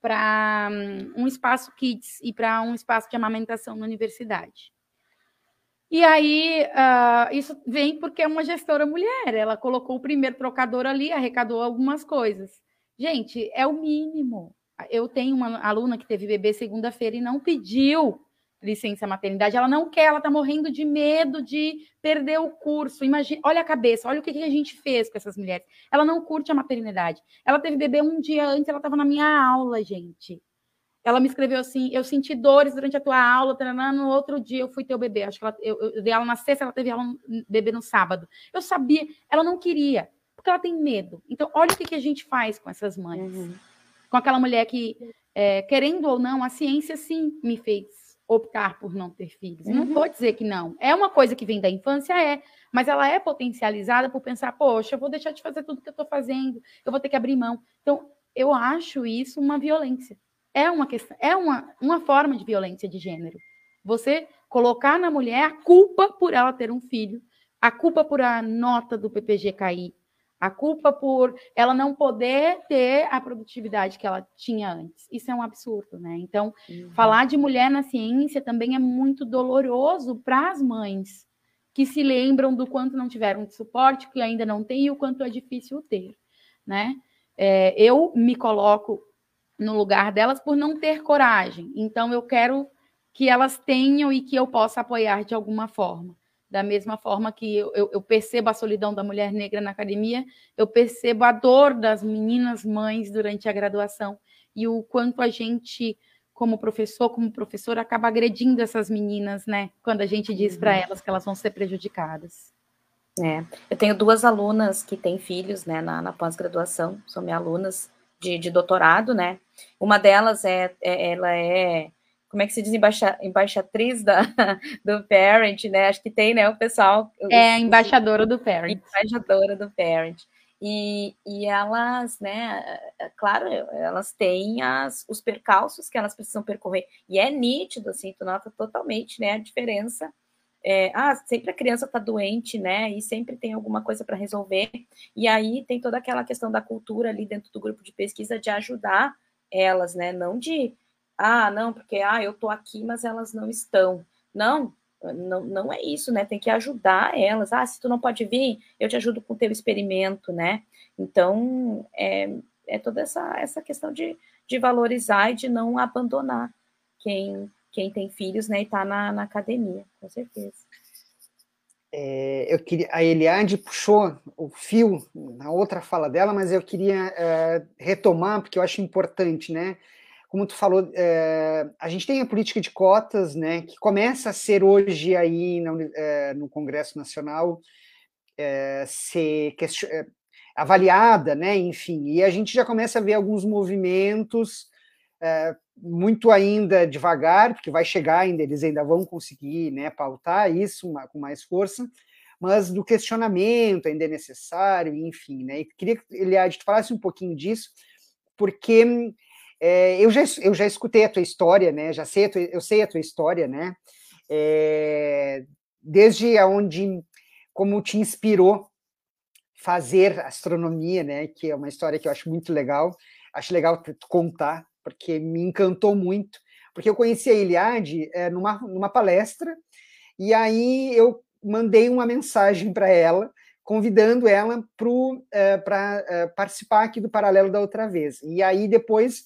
para um, um espaço kids e para um espaço de amamentação na universidade. E aí, uh, isso vem porque é uma gestora mulher, ela colocou o primeiro trocador ali, arrecadou algumas coisas. Gente, é o mínimo. Eu tenho uma aluna que teve bebê segunda-feira e não pediu licença maternidade. Ela não quer, ela está morrendo de medo de perder o curso. Imagina, olha a cabeça, olha o que, que a gente fez com essas mulheres. Ela não curte a maternidade. Ela teve bebê um dia antes, ela estava na minha aula, gente. Ela me escreveu assim: eu senti dores durante a tua aula, no outro dia eu fui ter o bebê. Acho que ela, eu, eu dei aula na sexta, ela teve aula bebê no sábado. Eu sabia, ela não queria, porque ela tem medo. Então, olha o que, que a gente faz com essas mães. Uhum com aquela mulher que, é, querendo ou não, a ciência sim me fez optar por não ter filhos. Uhum. Não vou dizer que não. É uma coisa que vem da infância, é, mas ela é potencializada por pensar, poxa, eu vou deixar de fazer tudo que eu estou fazendo, eu vou ter que abrir mão. Então, eu acho isso uma violência. É uma questão, é uma, uma forma de violência de gênero. Você colocar na mulher a culpa por ela ter um filho, a culpa por a nota do PPG cair, a culpa por ela não poder ter a produtividade que ela tinha antes. Isso é um absurdo, né? Então, uhum. falar de mulher na ciência também é muito doloroso para as mães que se lembram do quanto não tiveram de suporte, que ainda não tem e o quanto é difícil ter, né? É, eu me coloco no lugar delas por não ter coragem. Então, eu quero que elas tenham e que eu possa apoiar de alguma forma. Da mesma forma que eu, eu, eu, percebo a solidão da mulher negra na academia, eu percebo a dor das meninas mães durante a graduação e o quanto a gente, como professor, como professor, acaba agredindo essas meninas, né? Quando a gente diz para uhum. elas que elas vão ser prejudicadas. É, eu tenho duas alunas que têm filhos, né, na, na pós-graduação, são minhas alunas de, de doutorado, né? Uma delas é, é ela é como é que se diz embaixa, embaixatriz da, do Parent, né? Acho que tem, né, o pessoal. É, embaixadora do Parent. Embaixadora do Parent. E, e elas, né, é, claro, elas têm as, os percalços que elas precisam percorrer. E é nítido, assim, tu nota totalmente, né, a diferença. É, ah, sempre a criança está doente, né, e sempre tem alguma coisa para resolver. E aí tem toda aquela questão da cultura ali dentro do grupo de pesquisa de ajudar elas, né, não de ah, não, porque ah, eu tô aqui, mas elas não estão. Não, não, não é isso, né? Tem que ajudar elas. Ah, se tu não pode vir, eu te ajudo com o teu experimento, né? Então, é, é toda essa, essa questão de, de valorizar e de não abandonar quem, quem tem filhos, né? E tá na, na academia, com certeza. É, eu queria, a Eliade puxou o fio na outra fala dela, mas eu queria é, retomar, porque eu acho importante, né? Como tu falou, é, a gente tem a política de cotas, né, que começa a ser hoje aí no, é, no Congresso Nacional é, ser avaliada, né, enfim, e a gente já começa a ver alguns movimentos muito ainda devagar, porque vai chegar ainda, eles ainda vão conseguir, né, pautar isso com mais força, mas do questionamento ainda é necessário, enfim, né, e queria que, Eliade, tu falasse um pouquinho disso, porque é, eu, já, eu já escutei a tua história, né? Já sei tua, eu sei a tua história, né? É, desde onde, como te inspirou fazer astronomia, né? Que é uma história que eu acho muito legal. Acho legal contar, porque me encantou muito. Porque eu conheci a Iliade é, numa, numa palestra, e aí eu mandei uma mensagem para ela, convidando ela para é, é, participar aqui do Paralelo da outra vez. E aí depois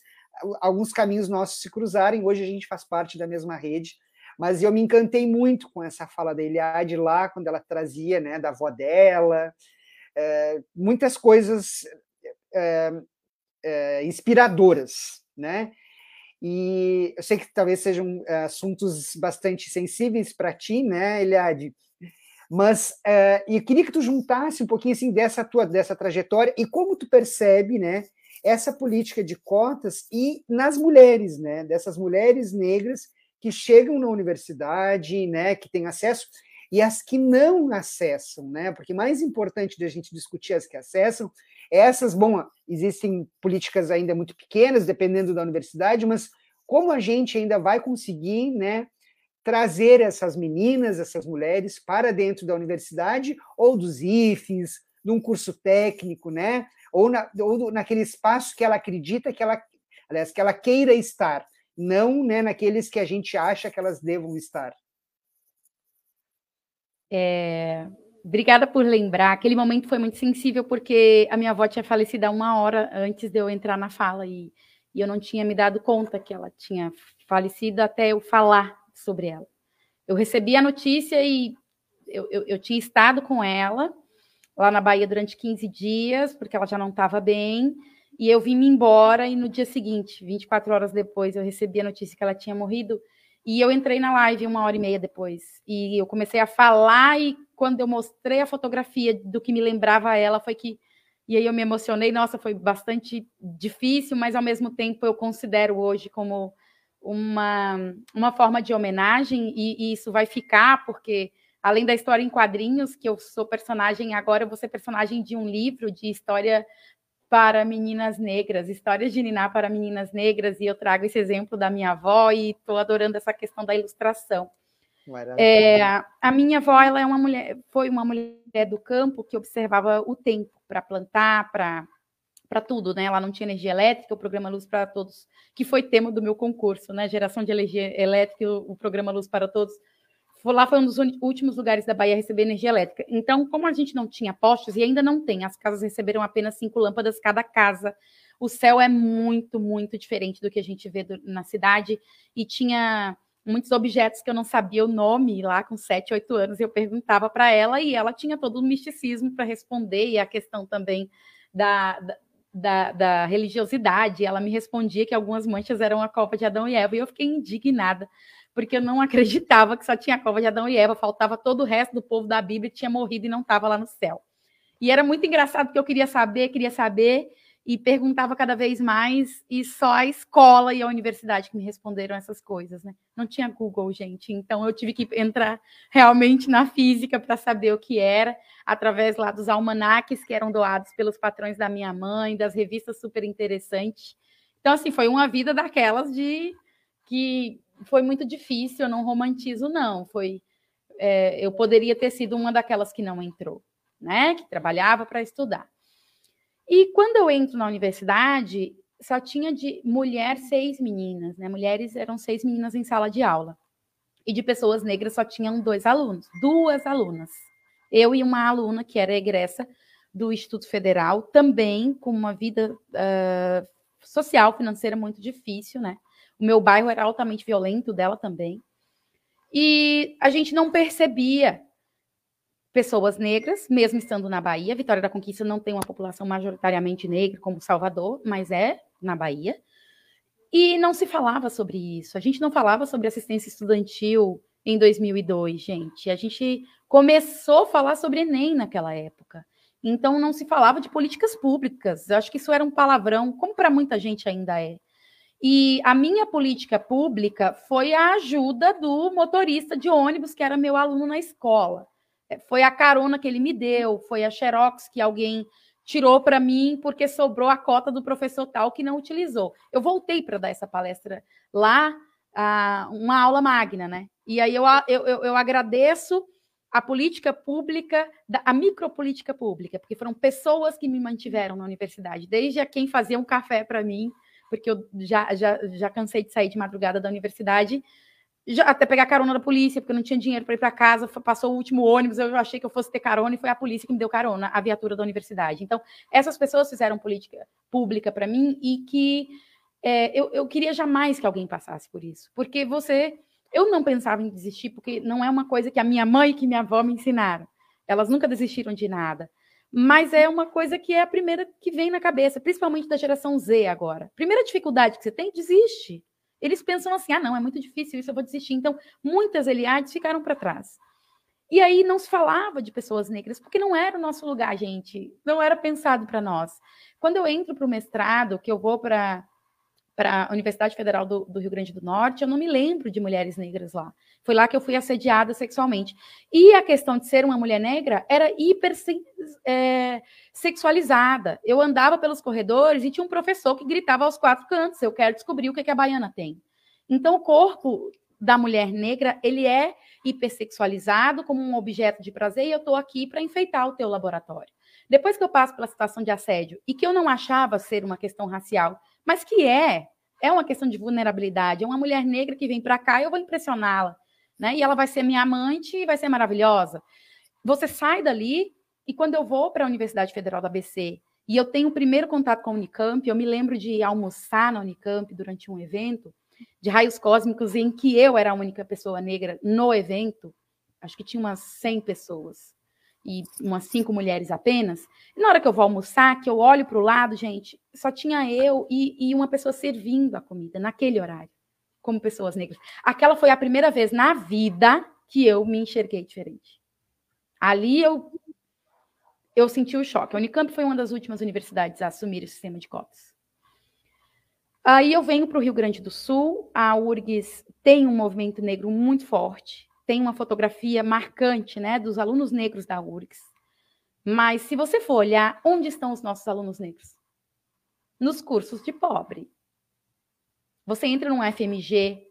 alguns caminhos nossos se cruzarem, hoje a gente faz parte da mesma rede, mas eu me encantei muito com essa fala da Eliade lá, quando ela trazia né, da avó dela, é, muitas coisas é, é, inspiradoras, né? E eu sei que talvez sejam é, assuntos bastante sensíveis para ti, né, Eliade? Mas é, eu queria que tu juntasse um pouquinho assim dessa tua dessa trajetória e como tu percebe, né, essa política de cotas e nas mulheres, né, dessas mulheres negras que chegam na universidade, né, que têm acesso e as que não acessam, né? Porque mais importante da gente discutir as que acessam, essas, bom, existem políticas ainda muito pequenas, dependendo da universidade, mas como a gente ainda vai conseguir, né, trazer essas meninas, essas mulheres para dentro da universidade ou dos IFES, num curso técnico, né? Ou, na, ou naquele espaço que ela acredita que ela, aliás, que ela queira estar, não né, naqueles que a gente acha que elas devam estar. É, obrigada por lembrar. Aquele momento foi muito sensível, porque a minha avó tinha falecido há uma hora antes de eu entrar na fala, e, e eu não tinha me dado conta que ela tinha falecido até eu falar sobre ela. Eu recebi a notícia e eu, eu, eu tinha estado com ela lá na Bahia durante 15 dias, porque ela já não estava bem, e eu vim me embora, e no dia seguinte, 24 horas depois, eu recebi a notícia que ela tinha morrido, e eu entrei na live uma hora e meia depois. E eu comecei a falar, e quando eu mostrei a fotografia do que me lembrava ela, foi que. E aí eu me emocionei. Nossa, foi bastante difícil, mas ao mesmo tempo eu considero hoje como uma, uma forma de homenagem, e, e isso vai ficar, porque além da história em quadrinhos, que eu sou personagem agora, eu vou ser personagem de um livro de história para meninas negras, histórias de Niná para meninas negras, e eu trago esse exemplo da minha avó e estou adorando essa questão da ilustração. É, a minha avó ela é uma mulher, foi uma mulher do campo que observava o tempo para plantar, para para tudo, né? Ela não tinha energia elétrica, o programa Luz para Todos, que foi tema do meu concurso, né? Geração de energia elétrica, o, o programa Luz para Todos lá foi um dos últimos lugares da Bahia a receber energia elétrica. Então, como a gente não tinha postes, e ainda não tem, as casas receberam apenas cinco lâmpadas cada casa. O céu é muito, muito diferente do que a gente vê do, na cidade. E tinha muitos objetos que eu não sabia o nome lá com sete, oito anos. Eu perguntava para ela e ela tinha todo o misticismo para responder e a questão também da, da da, da, religiosidade. Ela me respondia que algumas manchas eram a culpa de Adão e Eva, e eu fiquei indignada, porque eu não acreditava que só tinha a cova de Adão e Eva, faltava todo o resto do povo da Bíblia tinha morrido e não estava lá no céu. E era muito engraçado porque eu queria saber, queria saber e perguntava cada vez mais e só a escola e a universidade que me responderam essas coisas, né? Não tinha Google, gente, então eu tive que entrar realmente na física para saber o que era, através lá dos almanaques que eram doados pelos patrões da minha mãe, das revistas super interessantes. Então assim, foi uma vida daquelas de que foi muito difícil, eu não romantizo, não. Foi, é, eu poderia ter sido uma daquelas que não entrou, né? Que trabalhava para estudar. E quando eu entro na universidade, só tinha de mulher seis meninas, né? Mulheres eram seis meninas em sala de aula. E de pessoas negras só tinham dois alunos, duas alunas. Eu e uma aluna que era egressa do Instituto Federal, também com uma vida uh, social, financeira muito difícil, né? O meu bairro era altamente violento, dela também. E a gente não percebia pessoas negras, mesmo estando na Bahia. Vitória da Conquista não tem uma população majoritariamente negra como Salvador, mas é na Bahia. E não se falava sobre isso. A gente não falava sobre assistência estudantil em 2002, gente. A gente começou a falar sobre Enem naquela época. Então não se falava de políticas públicas. Eu acho que isso era um palavrão, como para muita gente ainda é. E a minha política pública foi a ajuda do motorista de ônibus, que era meu aluno na escola. É, foi a carona que ele me deu, foi a xerox que alguém tirou para mim porque sobrou a cota do professor tal que não utilizou. Eu voltei para dar essa palestra lá, uma aula magna, né? E aí eu, eu, eu agradeço a política pública, a micropolítica pública, porque foram pessoas que me mantiveram na universidade, desde a quem fazia um café para mim, porque eu já, já, já cansei de sair de madrugada da universidade, já, até pegar carona da polícia, porque eu não tinha dinheiro para ir para casa, passou o último ônibus, eu achei que eu fosse ter carona e foi a polícia que me deu carona, a viatura da universidade. Então, essas pessoas fizeram política pública para mim e que é, eu, eu queria jamais que alguém passasse por isso, porque você eu não pensava em desistir, porque não é uma coisa que a minha mãe e que minha avó me ensinaram. Elas nunca desistiram de nada. Mas é uma coisa que é a primeira que vem na cabeça, principalmente da geração Z agora. Primeira dificuldade que você tem, desiste. Eles pensam assim: ah, não, é muito difícil isso, eu vou desistir. Então, muitas Eliades ficaram para trás. E aí não se falava de pessoas negras, porque não era o nosso lugar, gente. Não era pensado para nós. Quando eu entro para o mestrado, que eu vou para a Universidade Federal do, do, Rio Grande do Norte, eu não me lembro de mulheres negras lá. Foi lá que eu fui assediada sexualmente. E a questão de ser uma mulher negra era hiper é, sexualizada. Eu andava pelos corredores e tinha um professor que gritava aos quatro cantos: Eu quero descobrir o que, que a baiana tem. Então, o corpo da mulher negra ele é hipersexualizado como um objeto de prazer e eu estou aqui para enfeitar o teu laboratório. Depois que eu passo pela situação de assédio e que eu não achava ser uma questão racial, mas que é, é uma questão de vulnerabilidade. É uma mulher negra que vem para cá e eu vou impressioná-la, né? E ela vai ser minha amante e vai ser maravilhosa. Você sai dali e quando eu vou para a Universidade Federal da ABC e eu tenho o primeiro contato com a Unicamp, eu me lembro de almoçar na Unicamp durante um evento de raios cósmicos em que eu era a única pessoa negra no evento. Acho que tinha umas 100 pessoas e umas cinco mulheres apenas. E na hora que eu vou almoçar, que eu olho para o lado, gente, só tinha eu e, e, uma pessoa servindo a comida naquele horário, como pessoas negras. Aquela foi a primeira vez na vida que eu me enxerguei diferente. Ali eu eu senti o choque. A Unicamp foi uma das últimas universidades a assumir o sistema de cotas. Aí eu venho para o Rio Grande do Sul. A URGS tem um movimento negro muito forte tem uma fotografia marcante né, dos alunos negros da URGS. Mas se você for olhar, onde estão os nossos alunos negros? Nos cursos de pobre. Você entra num FMG,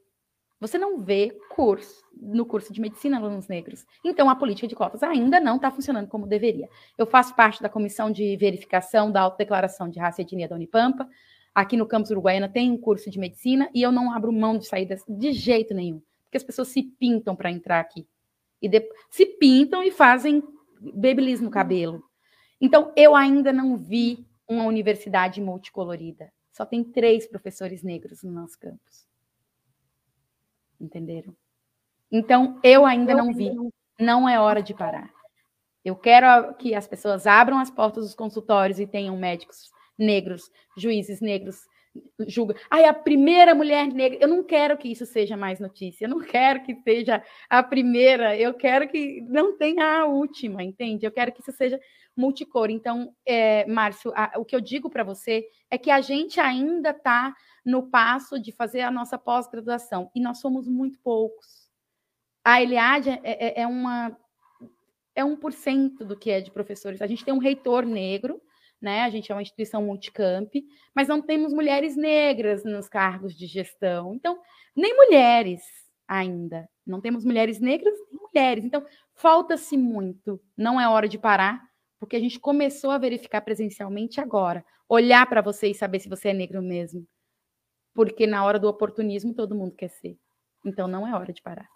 você não vê curso no curso de medicina alunos negros. Então a política de cotas ainda não está funcionando como deveria. Eu faço parte da comissão de verificação da autodeclaração de raça e etnia da Unipampa. Aqui no campus Uruguaiana tem um curso de medicina e eu não abro mão de sair de jeito nenhum porque as pessoas se pintam para entrar aqui. E de, se pintam e fazem babyliss no cabelo. Então, eu ainda não vi uma universidade multicolorida. Só tem três professores negros no nosso campus. Entenderam? Então, eu ainda não vi. Não é hora de parar. Eu quero que as pessoas abram as portas dos consultórios e tenham médicos negros, juízes negros, julga. Ai, a primeira mulher negra. Eu não quero que isso seja mais notícia. Eu não quero que seja a primeira. Eu quero que não tenha a última, entende? Eu quero que isso seja multicor. Então, é, Márcio, a, o que eu digo para você é que a gente ainda está no passo de fazer a nossa pós-graduação e nós somos muito poucos. A Eliade é, é, é uma é 1% do que é de professores. A gente tem um reitor negro, né? A gente é uma instituição multicamp, mas não temos mulheres negras nos cargos de gestão. Então, nem mulheres ainda. Não temos mulheres negras nem mulheres. Então, falta-se muito. Não é hora de parar, porque a gente começou a verificar presencialmente agora. Olhar para você e saber se você é negro mesmo. Porque na hora do oportunismo todo mundo quer ser. Então, não é hora de parar.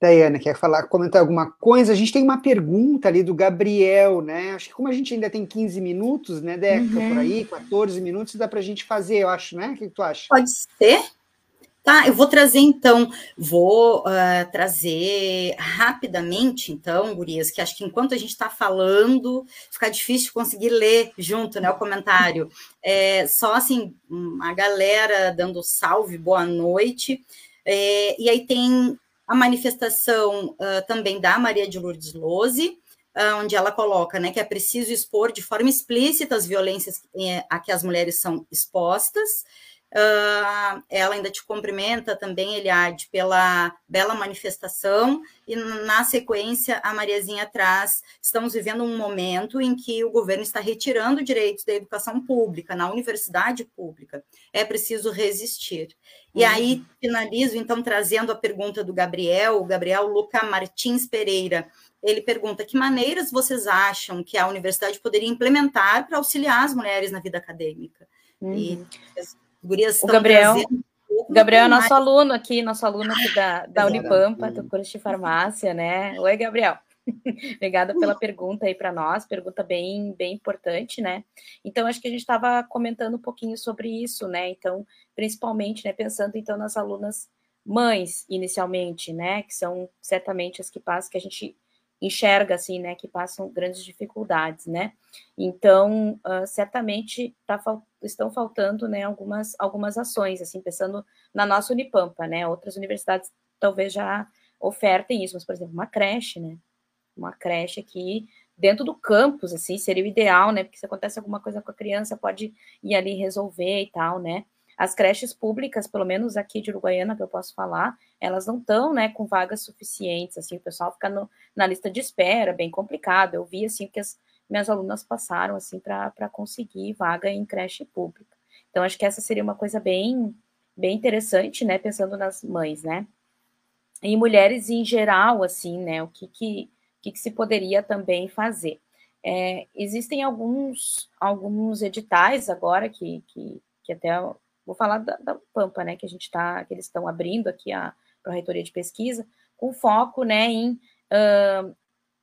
Daiane, quer falar, comentar alguma coisa? A gente tem uma pergunta ali do Gabriel, né? Acho que como a gente ainda tem 15 minutos, né, Deca, uhum. por aí, 14 minutos, dá para a gente fazer, eu acho, né? O que tu acha? Pode ser. Tá, eu vou trazer então, vou uh, trazer rapidamente, então, Gurias, que acho que enquanto a gente está falando, fica difícil conseguir ler junto, né, o comentário. É, só assim, a galera dando salve, boa noite. É, e aí tem a manifestação uh, também da Maria de Lourdes Lose, uh, onde ela coloca né, que é preciso expor de forma explícita as violências eh, a que as mulheres são expostas, Uh, ela ainda te cumprimenta também, Eliade, pela bela manifestação, e na sequência a Mariazinha traz: estamos vivendo um momento em que o governo está retirando direitos da educação pública, na universidade pública. É preciso resistir. E uhum. aí finalizo, então, trazendo a pergunta do Gabriel, o Gabriel Luca Martins Pereira. Ele pergunta: que maneiras vocês acham que a universidade poderia implementar para auxiliar as mulheres na vida acadêmica? Uhum. E Gurias o Gabriel, um Gabriel é nosso aluno aqui, nosso aluno aqui da, da Unipampa, do curso de farmácia, né? Oi, Gabriel. Obrigada pela pergunta aí para nós, pergunta bem, bem importante, né? Então, acho que a gente estava comentando um pouquinho sobre isso, né? Então, principalmente, né, pensando então nas alunas mães, inicialmente, né? Que são certamente as que passam, que a gente enxerga assim, né, que passam grandes dificuldades, né? Então, uh, certamente tá, estão faltando, né, algumas algumas ações, assim, pensando na nossa Unipampa, né? Outras universidades talvez já ofertem isso, mas por exemplo, uma creche, né? Uma creche aqui dentro do campus, assim, seria o ideal, né? Porque se acontece alguma coisa com a criança, pode ir ali resolver e tal, né? As creches públicas, pelo menos aqui de Uruguaiana, que eu posso falar, elas não estão, né, com vagas suficientes, assim, o pessoal fica no, na lista de espera, bem complicado. Eu vi, assim, que as minhas alunas passaram, assim, para conseguir vaga em creche pública. Então, acho que essa seria uma coisa bem, bem interessante, né, pensando nas mães, né. E mulheres em geral, assim, né, o que que, que, que se poderia também fazer. É, existem alguns, alguns editais agora que, que, que até Vou falar da, da Pampa, né, que a gente está, que eles estão abrindo aqui a Pró-Reitoria de Pesquisa, com foco, né, em uh,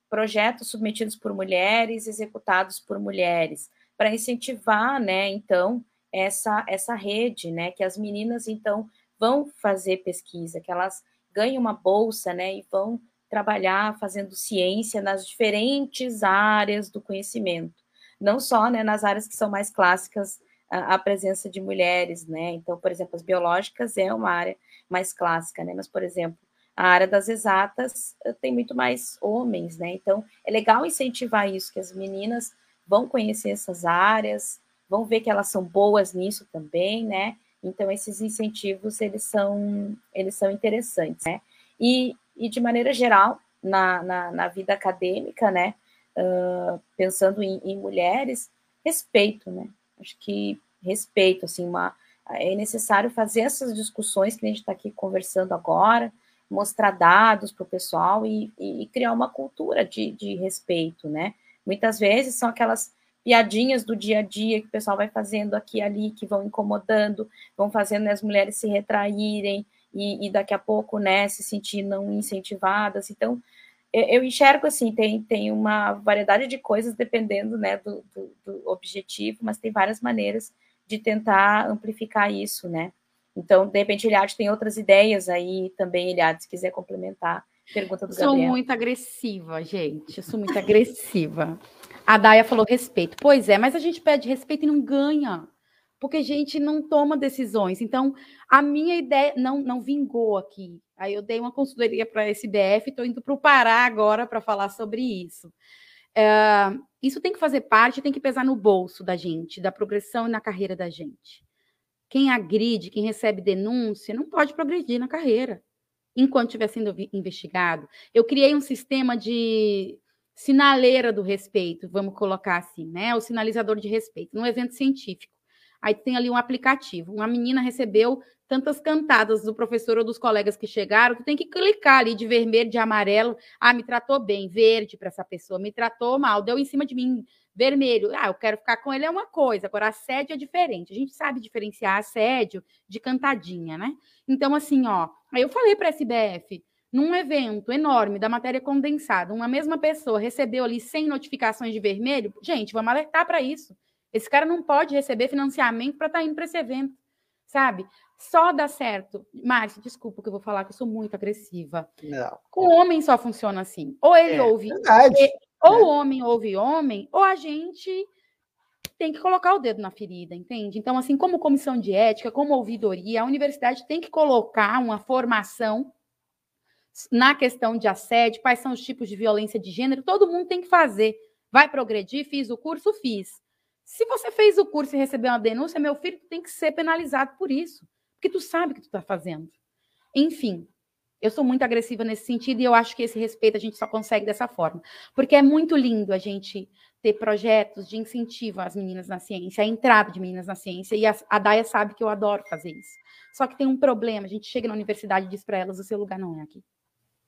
projetos submetidos por mulheres, executados por mulheres, para incentivar, né, então, essa, essa rede, né, que as meninas, então, vão fazer pesquisa, que elas ganhem uma bolsa, né, e vão trabalhar fazendo ciência nas diferentes áreas do conhecimento, não só, né, nas áreas que são mais clássicas a, presença de mulheres, né? Então, por exemplo, as biológicas é uma área mais clássica, né? Mas, por exemplo, a área das exatas eh, tem muito mais homens, né? Então, é legal incentivar isso, que as meninas vão conhecer essas áreas, vão ver que elas são boas nisso também, né? Então, esses incentivos, eles são, eles são interessantes, né? E, e de maneira geral, na, na, na vida acadêmica, né? Uh, pensando em, em mulheres, respeito, né? Acho que respeito, assim, uma, é necessário fazer essas discussões que a gente está aqui conversando agora, mostrar dados para o pessoal e, e, criar uma cultura de, de respeito, né? Muitas vezes são aquelas piadinhas do dia a dia que o pessoal vai fazendo aqui e ali, que vão incomodando, vão fazendo as mulheres se retraírem e, e, daqui a pouco, né, se sentir não incentivadas. Então, eu enxergo assim, tem, tem uma variedade de coisas dependendo né, do, do, do, objetivo, mas tem várias maneiras de tentar amplificar isso, né? Então, de repente, Eliade tem outras ideias aí também, Eliade, se quiser complementar. Pergunta do Gabriel. Sou muito agressiva, gente. Eu sou muito agressiva. A Daia falou respeito. Pois é, mas a gente pede respeito e não ganha porque a gente não toma decisões. Então, a minha ideia não, não vingou aqui. Aí eu dei uma consultoria para a SBF, estou indo para o Pará agora para falar sobre isso. É, isso tem que fazer parte, tem que pesar no bolso da gente, da progressão e na carreira da gente. Quem agride, quem recebe denúncia, não pode progredir na carreira enquanto estiver sendo investigado. Eu criei um sistema de sinaleira do respeito, vamos colocar assim, né? O sinalizador de respeito, num evento científico. Aí tem ali um aplicativo. Uma menina recebeu tantas cantadas do professor ou dos colegas que chegaram, tu tem que clicar ali de vermelho, de amarelo. Ah, me tratou bem, verde para essa pessoa, me tratou mal, deu em cima de mim, vermelho. Ah, eu quero ficar com ele é uma coisa, agora assédio é diferente. A gente sabe diferenciar assédio de cantadinha, né? Então, assim, ó, aí eu falei para a SBF, num evento enorme da matéria condensada, uma mesma pessoa recebeu ali 100 notificações de vermelho, gente, vamos alertar para isso. Esse cara não pode receber financiamento para estar tá indo para esse evento, sabe? Só dá certo. Márcia, desculpa que eu vou falar que eu sou muito agressiva. Não. Com homem só funciona assim. Ou ele é, ouve. Verdade. Ou o homem ouve homem, ou a gente tem que colocar o dedo na ferida, entende? Então, assim, como comissão de ética, como ouvidoria, a universidade tem que colocar uma formação na questão de assédio, quais são os tipos de violência de gênero, todo mundo tem que fazer. Vai progredir? Fiz o curso? Fiz. Se você fez o curso e recebeu uma denúncia, meu filho tem que ser penalizado por isso, porque tu sabe o que tu está fazendo. Enfim, eu sou muito agressiva nesse sentido e eu acho que esse respeito a gente só consegue dessa forma. Porque é muito lindo a gente ter projetos de incentivo às meninas na ciência, a entrada de meninas na ciência, e a, a Daia sabe que eu adoro fazer isso. Só que tem um problema, a gente chega na universidade e diz para elas, o seu lugar não é aqui.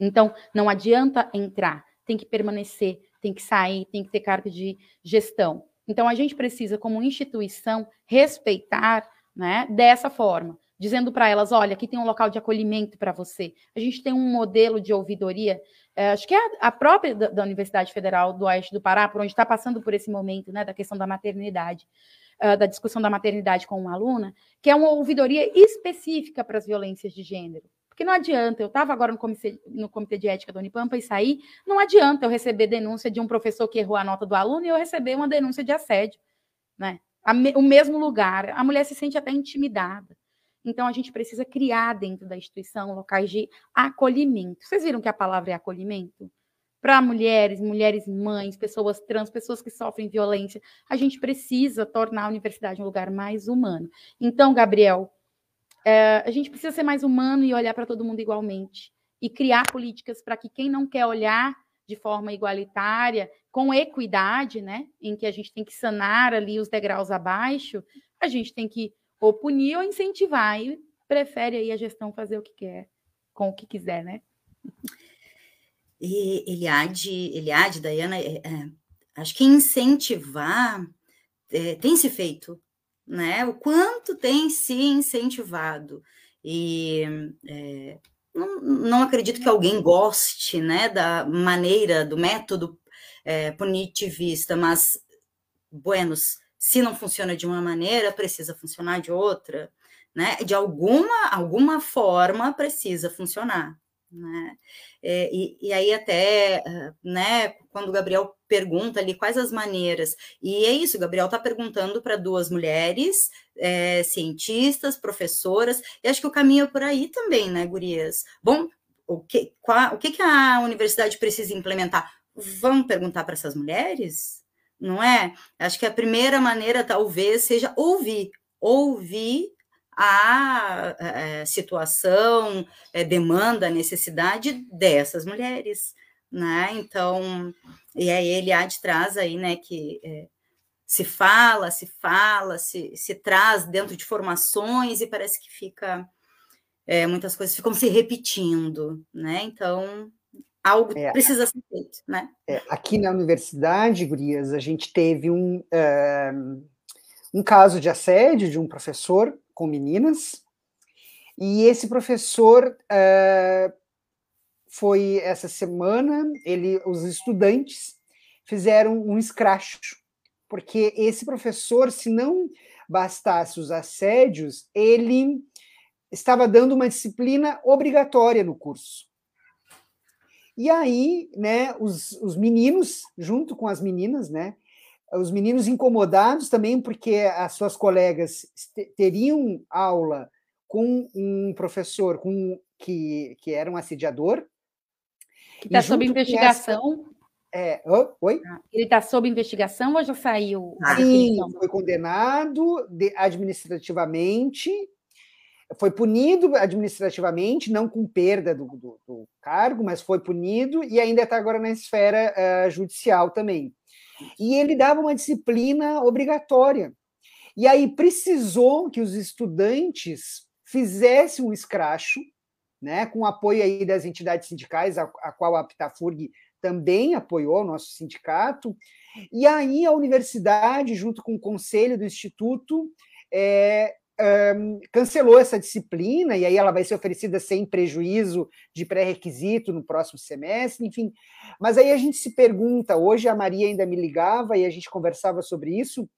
Então, não adianta entrar, tem que permanecer, tem que sair, tem que ter cargo de gestão. Então, a gente precisa, como instituição, respeitar né, dessa forma dizendo para elas: olha, aqui tem um local de acolhimento para você. A gente tem um modelo de ouvidoria, é, acho que é a, própria da, da, Universidade Federal do Oeste do Pará, por onde está passando por esse momento, né, da questão da maternidade, uh, da discussão da maternidade com uma aluna, que é uma ouvidoria específica para as violências de gênero. Porque não adianta, eu estava agora no comitê, no comitê de ética da Unipampa e saí, não adianta eu receber denúncia de um professor que errou a nota do aluno e eu receber uma denúncia de assédio, né? o mesmo lugar, a mulher se sente até intimidada. Então, a gente precisa criar dentro da instituição locais de acolhimento. Vocês viram que a palavra é acolhimento? Para mulheres, mulheres mães, pessoas trans, pessoas que sofrem violência, a gente precisa tornar a universidade um lugar mais humano. Então, Gabriel, é, a gente precisa ser mais humano e olhar para todo mundo igualmente. E criar políticas para que quem não quer olhar de forma igualitária, com equidade, né, em que a gente tem que sanar ali os degraus abaixo, a gente tem que ou punir ou incentivar. E prefere aí a gestão fazer o que quer, com o que quiser, né? E Eliade, Eliade, Dayana, é, é, acho que incentivar é, tem se feito, né? O quanto tem se incentivado. E é, não, não, acredito que alguém goste, né, da maneira, do método é, punitivista, mas, buenos, se não funciona de uma maneira, precisa funcionar de outra, né? De alguma, alguma forma precisa funcionar, né? É, e, e, aí até, né, quando o Gabriel pergunta ali quais as maneiras, e é isso, o Gabriel está perguntando para duas mulheres, é, cientistas, professoras, e acho que o caminho é por aí também, né, gurias? Bom, o que, qual, o que, que a universidade precisa implementar? Vamos perguntar para essas mulheres? não é? Acho que a primeira maneira talvez seja ouvir, ouvir a, a situação, a demanda, necessidade dessas mulheres, né? Então, e aí ele há de traz aí, né, que é, se fala, se fala, se, se traz dentro de formações e parece que fica é, muitas coisas ficam se repetindo, né? Então, algo é, precisa ser feito, né? É, aqui na universidade, Gurias, a gente teve um, é, um caso de assédio de um professor com meninas, e esse professor é, foi essa semana, ele, os estudantes fizeram um escracho, porque esse professor, se não bastasse os assédios, ele estava dando uma disciplina obrigatória no curso. E aí, né, os, os meninos, junto com as meninas, né, os meninos incomodados também porque as suas colegas teriam aula com um professor com, que, que era um assediador. Que está sob investigação. Essa, é, oh, oi? Ah, ele está sob investigação ou já saiu? Sim, foi condenado de, administrativamente foi punido administrativamente, não com perda do, do, do cargo, mas foi punido e ainda está agora na esfera uh, judicial também. E ele dava uma disciplina obrigatória. E aí precisou que os estudantes fizessem um escracho, né, com apoio aí das entidades sindicais, a, a qual a Pitafurg também apoiou, nosso sindicato, e aí a universidade, junto com o conselho do instituto, é, cancelou essa disciplina, e aí ela vai ser oferecida sem prejuízo de pré-requisito no próximo semestre, enfim. Mas aí a gente se pergunta, hoje a Maria ainda me ligava e a gente conversava sobre isso,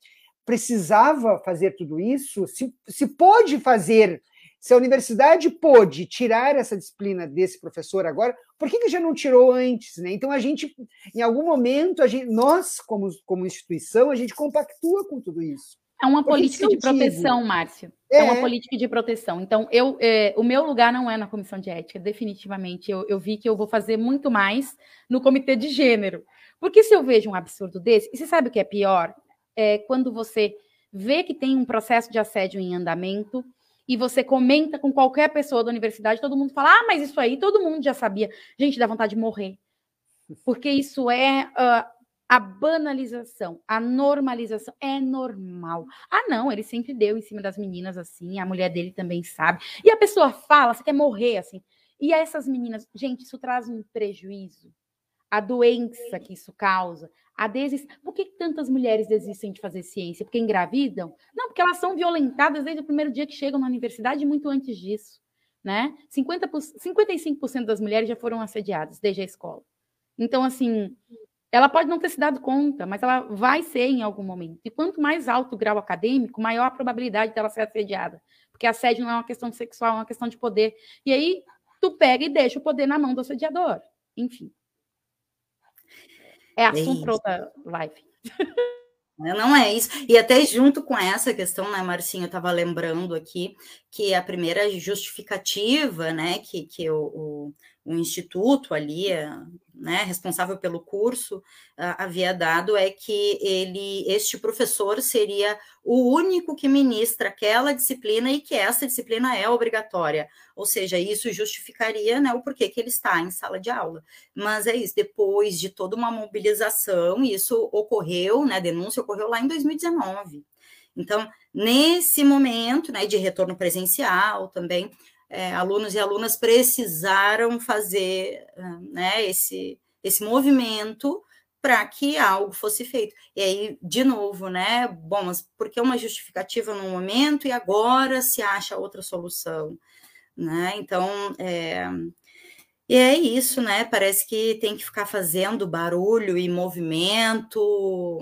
precisava fazer tudo isso? Se, se pode fazer, se a universidade pôde tirar essa disciplina desse professor agora, por que, que já não tirou antes? Né? Então a gente, em algum momento, a gente, nós, como, como instituição, a gente compactua com tudo isso. É uma política de proteção, Márcio. É. é. uma política de proteção. Então, eu, é, o meu lugar não é na comissão de ética, definitivamente. Eu, eu, vi que eu vou fazer muito mais no comitê de gênero. Porque se eu vejo um absurdo desse, e você sabe o que é pior? é quando você vê que tem um processo de assédio em andamento e você comenta com qualquer pessoa da universidade, todo mundo fala, ah, mas isso aí todo mundo já sabia. Gente, dá vontade de morrer. Porque isso é uh, a banalização, a normalização. É normal. Ah, não, ele sempre deu em cima das meninas assim, a mulher dele também sabe. E a pessoa fala, você quer morrer assim. E essas meninas, gente, isso traz um prejuízo. A doença que isso causa, a desis... Por que tantas mulheres desistem de fazer ciência? Porque engravidam? Não, porque elas são violentadas desde o primeiro dia que chegam na universidade muito antes disso. Né? 50%, 55% das mulheres já foram assediadas desde a escola. Então, assim, ela pode não ter se dado conta, mas ela vai ser em algum momento. E quanto mais alto o grau acadêmico, maior a probabilidade dela ser assediada. Porque assédio não é uma questão sexual, é uma questão de poder. E aí, tu pega e deixa o poder na mão do assediador. Enfim. É assunto para outra live. Não é isso. E até junto com essa questão, né, Marcinho, eu estava lembrando aqui que a primeira justificativa, né, que, que o, o, o instituto ali, né, responsável pelo curso, uh, havia dado é que ele, este professor seria o único que ministra aquela disciplina e que essa disciplina é obrigatória. Ou seja, isso justificaria né, o porquê que ele está em sala de aula. Mas é isso, depois de toda uma mobilização, isso ocorreu, né, a denúncia ocorreu lá em 2019. Então, nesse momento né, de retorno presencial também, é, alunos e alunas precisaram fazer né, esse, esse movimento para que algo fosse feito. E aí, de novo, né? Bom, mas por que uma justificativa no momento e agora se acha outra solução? Né? Então, é, e é isso, né? Parece que tem que ficar fazendo barulho e movimento.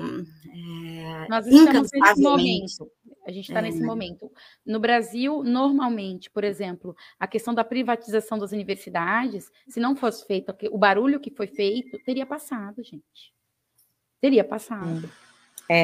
É, Nós estamos nesse momento. A gente está é. nesse momento. No Brasil, normalmente, por exemplo, a questão da privatização das universidades, se não fosse feito o barulho que foi feito, teria passado, gente. Teria passado. É.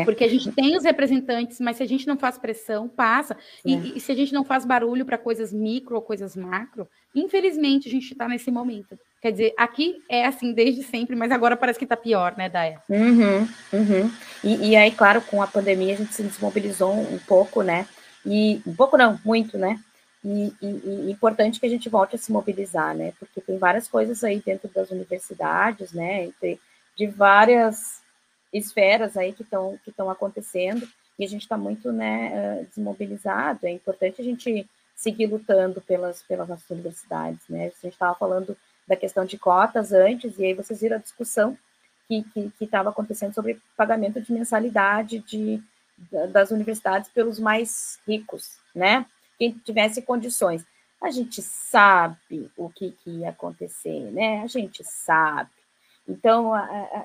Porque a gente tem os representantes, mas se a gente não faz pressão, passa. E, é. e se a gente não faz barulho para coisas micro ou coisas macro, infelizmente a gente está nesse momento. Quer dizer, aqui é assim desde sempre, mas agora parece que está pior, né, Daya? Uhum, uhum. E, e, aí, claro, com a pandemia a gente se desmobilizou um pouco, né? E um pouco não, muito, né? E, e, e importante que a gente volte a se mobilizar, né? Porque tem várias coisas aí dentro das universidades, né? De, de várias esferas aí que estão que acontecendo e a gente está muito, né, eh, desmobilizado. É importante a gente seguir lutando pelas pelas nossas universidades, né? A gente estava falando da questão de cotas antes, e aí vocês viram a discussão que estava acontecendo sobre pagamento de mensalidade de, das universidades pelos mais ricos, né? Quem tivesse condições. A gente sabe o que, que ia acontecer, né? A gente sabe. Então,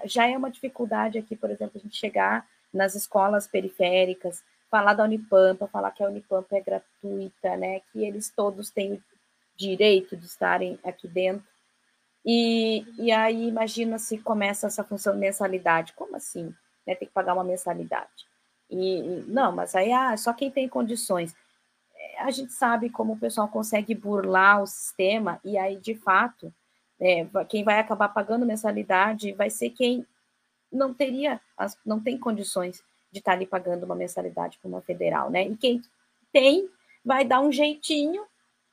já é uma dificuldade aqui, por exemplo, a gente chegar nas escolas periféricas, falar da Unipampa, falar que a Unipampa é gratuita, né? Que eles todos têm o direito de estarem aqui dentro. E, e aí imagina se começa essa função de mensalidade. Como assim? Né? Tem que pagar uma mensalidade. E, não, mas aí ah, só quem tem condições. É, a gente sabe como o pessoal consegue burlar o sistema, e aí, de fato, é, quem vai acabar pagando mensalidade vai ser quem não teria, não tem condições de estar ali pagando uma mensalidade para uma federal, né? E quem tem vai dar um jeitinho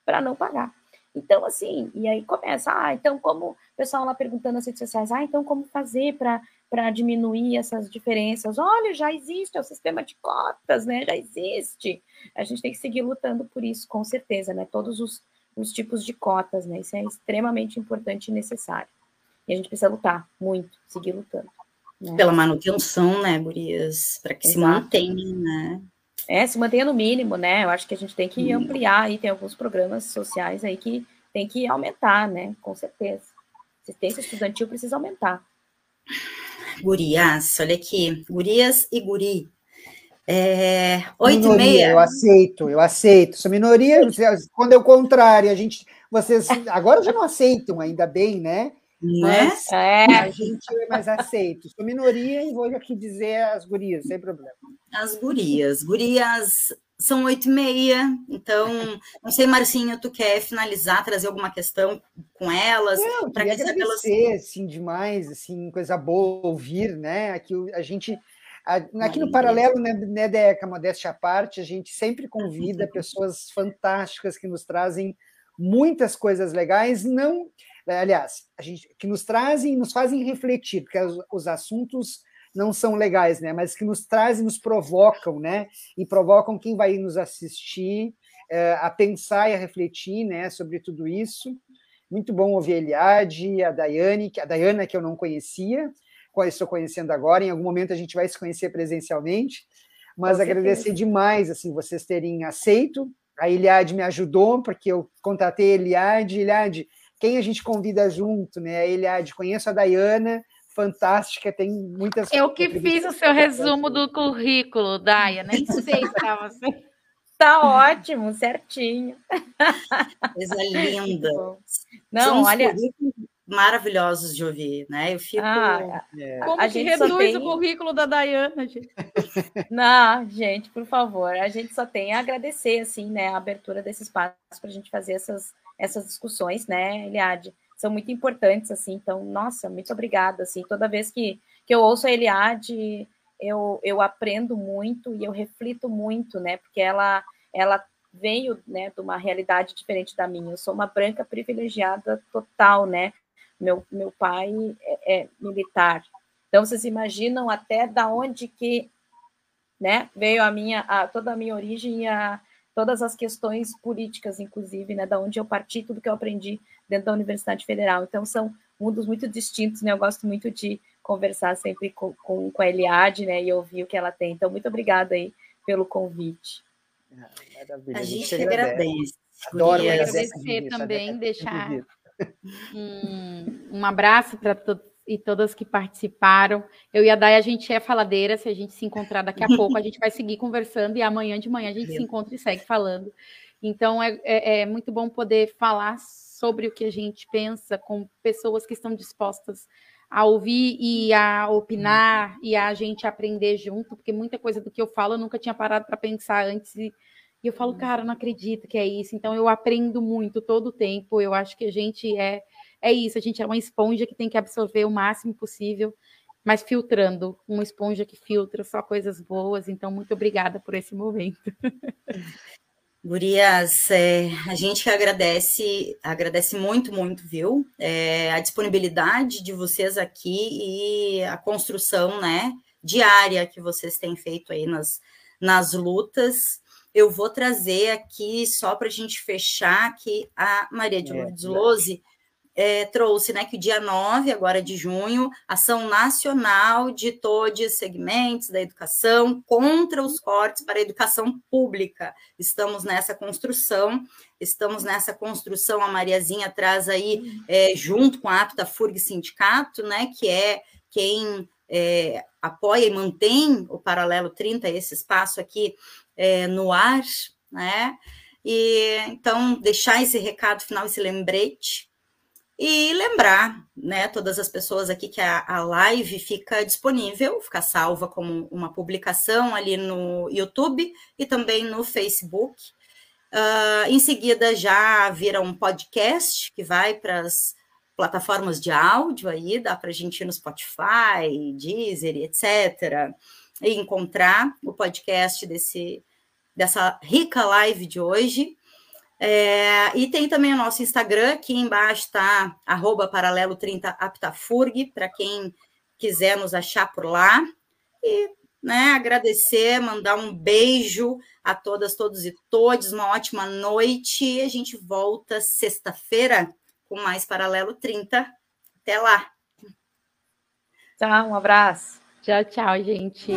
para não pagar. Então, assim, e aí começa, ah, então como, o pessoal lá perguntando nas redes sociais, ah, então como fazer para diminuir essas diferenças? Olha, já existe, é o sistema de cotas, né, já existe. A gente tem que seguir lutando por isso, com certeza, né, todos os, os tipos de cotas, né, isso é extremamente importante e necessário. E a gente precisa lutar muito, seguir lutando. Né? Pela manutenção, né, Gurias, para que Exato. se mantenha, né, é, se mantenha no mínimo, né? Eu acho que a gente tem que ampliar aí, tem alguns programas sociais aí que tem que aumentar, né? Com certeza. Assistência estudantil precisa aumentar. Gurias, olha aqui, gurias e guri. É, oito e meia. Eu aceito, eu aceito. Sou minoria, quando é o contrário, a gente, vocês agora já não aceitam, ainda bem, né? Né? Mas é. a gente é mais aceito. Sou minoria e vou aqui dizer as gurias, sem problema. As gurias. Gurias são oito e meia, então, não sei, Marcinho, tu quer finalizar, trazer alguma questão com elas? Não, queria agradecer, elas... assim, demais, assim, coisa boa ouvir, né? Aqui a gente Aqui no Paralelo, né, né, Deca, modéstia à parte, a gente sempre convida pessoas fantásticas que nos trazem muitas coisas legais, não, aliás, a gente, que nos trazem, nos fazem refletir, porque os, os assuntos não são legais, né? Mas que nos trazem, nos provocam, né? E provocam quem vai nos assistir é, a pensar e a refletir, né? Sobre tudo isso. Muito bom ouvir a Eliade, a Daiane, a Dayana que eu não conhecia, estou conhecendo agora. Em algum momento a gente vai se conhecer presencialmente. Mas agradecer demais assim vocês terem aceito. A Eliade me ajudou, porque eu contatei a Eliade. Eliade, quem a gente convida junto, né? A Eliade, conheço a Dayana, fantástica, tem muitas. Eu que fiz o seu resumo do currículo, Daya, nem sei para você. Tá ótimo, certinho. Coisa linda. Não, São olha. Maravilhosos de ouvir, né? Eu fico. Ah, é. Como a que reduz tem... o currículo da Dayana, gente? Não, gente, por favor, a gente só tem a agradecer, assim, né, a abertura desse espaço para a gente fazer essas, essas discussões, né, Eliade? são muito importantes, assim, então, nossa, muito obrigada, assim, toda vez que, que eu ouço a Eliade, eu, eu aprendo muito e eu reflito muito, né, porque ela, ela veio, né, de uma realidade diferente da minha, eu sou uma branca privilegiada total, né, meu, meu pai é, é militar, então vocês imaginam até da onde que, né, veio a minha, a, toda a minha origem a todas as questões políticas, inclusive, né, da onde eu parti, tudo que eu aprendi dentro da Universidade Federal. Então, são mundos muito distintos, né? Eu gosto muito de conversar sempre com, com, com a Eliade, né? E ouvir o que ela tem. Então, muito obrigada aí pelo convite. Ah, maravilha. A gente que agradece. Adoro agradecer também, deixar um, um abraço para todos e todas que participaram. Eu e a Day, a gente é faladeira, se a gente se encontrar daqui a pouco, a gente vai seguir conversando e amanhã de manhã a gente se encontra e segue falando. Então é, é, é muito bom poder falar sobre o que a gente pensa com pessoas que estão dispostas a ouvir e a opinar e a gente aprender junto, porque muita coisa do que eu falo eu nunca tinha parado para pensar antes e, e eu falo, uhum. cara, não acredito que é isso. Então eu aprendo muito todo o tempo. Eu acho que a gente é é isso, a gente é uma esponja que tem que absorver o máximo possível, mas filtrando, uma esponja que filtra só coisas boas. Então muito obrigada por esse momento. Gurias, é, a gente agradece, agradece muito, muito, viu? É, a disponibilidade de vocês aqui e a construção, né, diária que vocês têm feito aí nas, nas lutas. Eu vou trazer aqui, só para a gente fechar, que a Maria de é, Lourdes é, Lose é, trouxe né, que dia 9, agora de junho, ação nacional de todos os segmentos da educação contra os cortes para a educação pública. Estamos nessa construção, estamos nessa construção, a Mariazinha traz aí, é, junto com a APTA FURG Sindicato, né, que é quem é, apoia e mantém o Paralelo 30, esse espaço aqui é, no ar, né? E então deixar esse recado final, esse lembrete e lembrar, né, todas as pessoas aqui que a, a live fica disponível, fica salva como uma publicação ali no YouTube e também no Facebook. Uh, em seguida já vira um podcast que vai para as plataformas de áudio aí, dá para a gente ir no Spotify, Deezer, etc. E encontrar o podcast desse, dessa rica live de hoje. É, e tem também o nosso Instagram, aqui embaixo está arroba paralelo 30 aptafurg, para quem quiser nos achar por lá. E né, agradecer, mandar um beijo a todas, todos e todos, uma ótima noite. A gente volta sexta-feira com mais Paralelo 30. Até lá. Tchau, um abraço. Tchau, tchau, gente.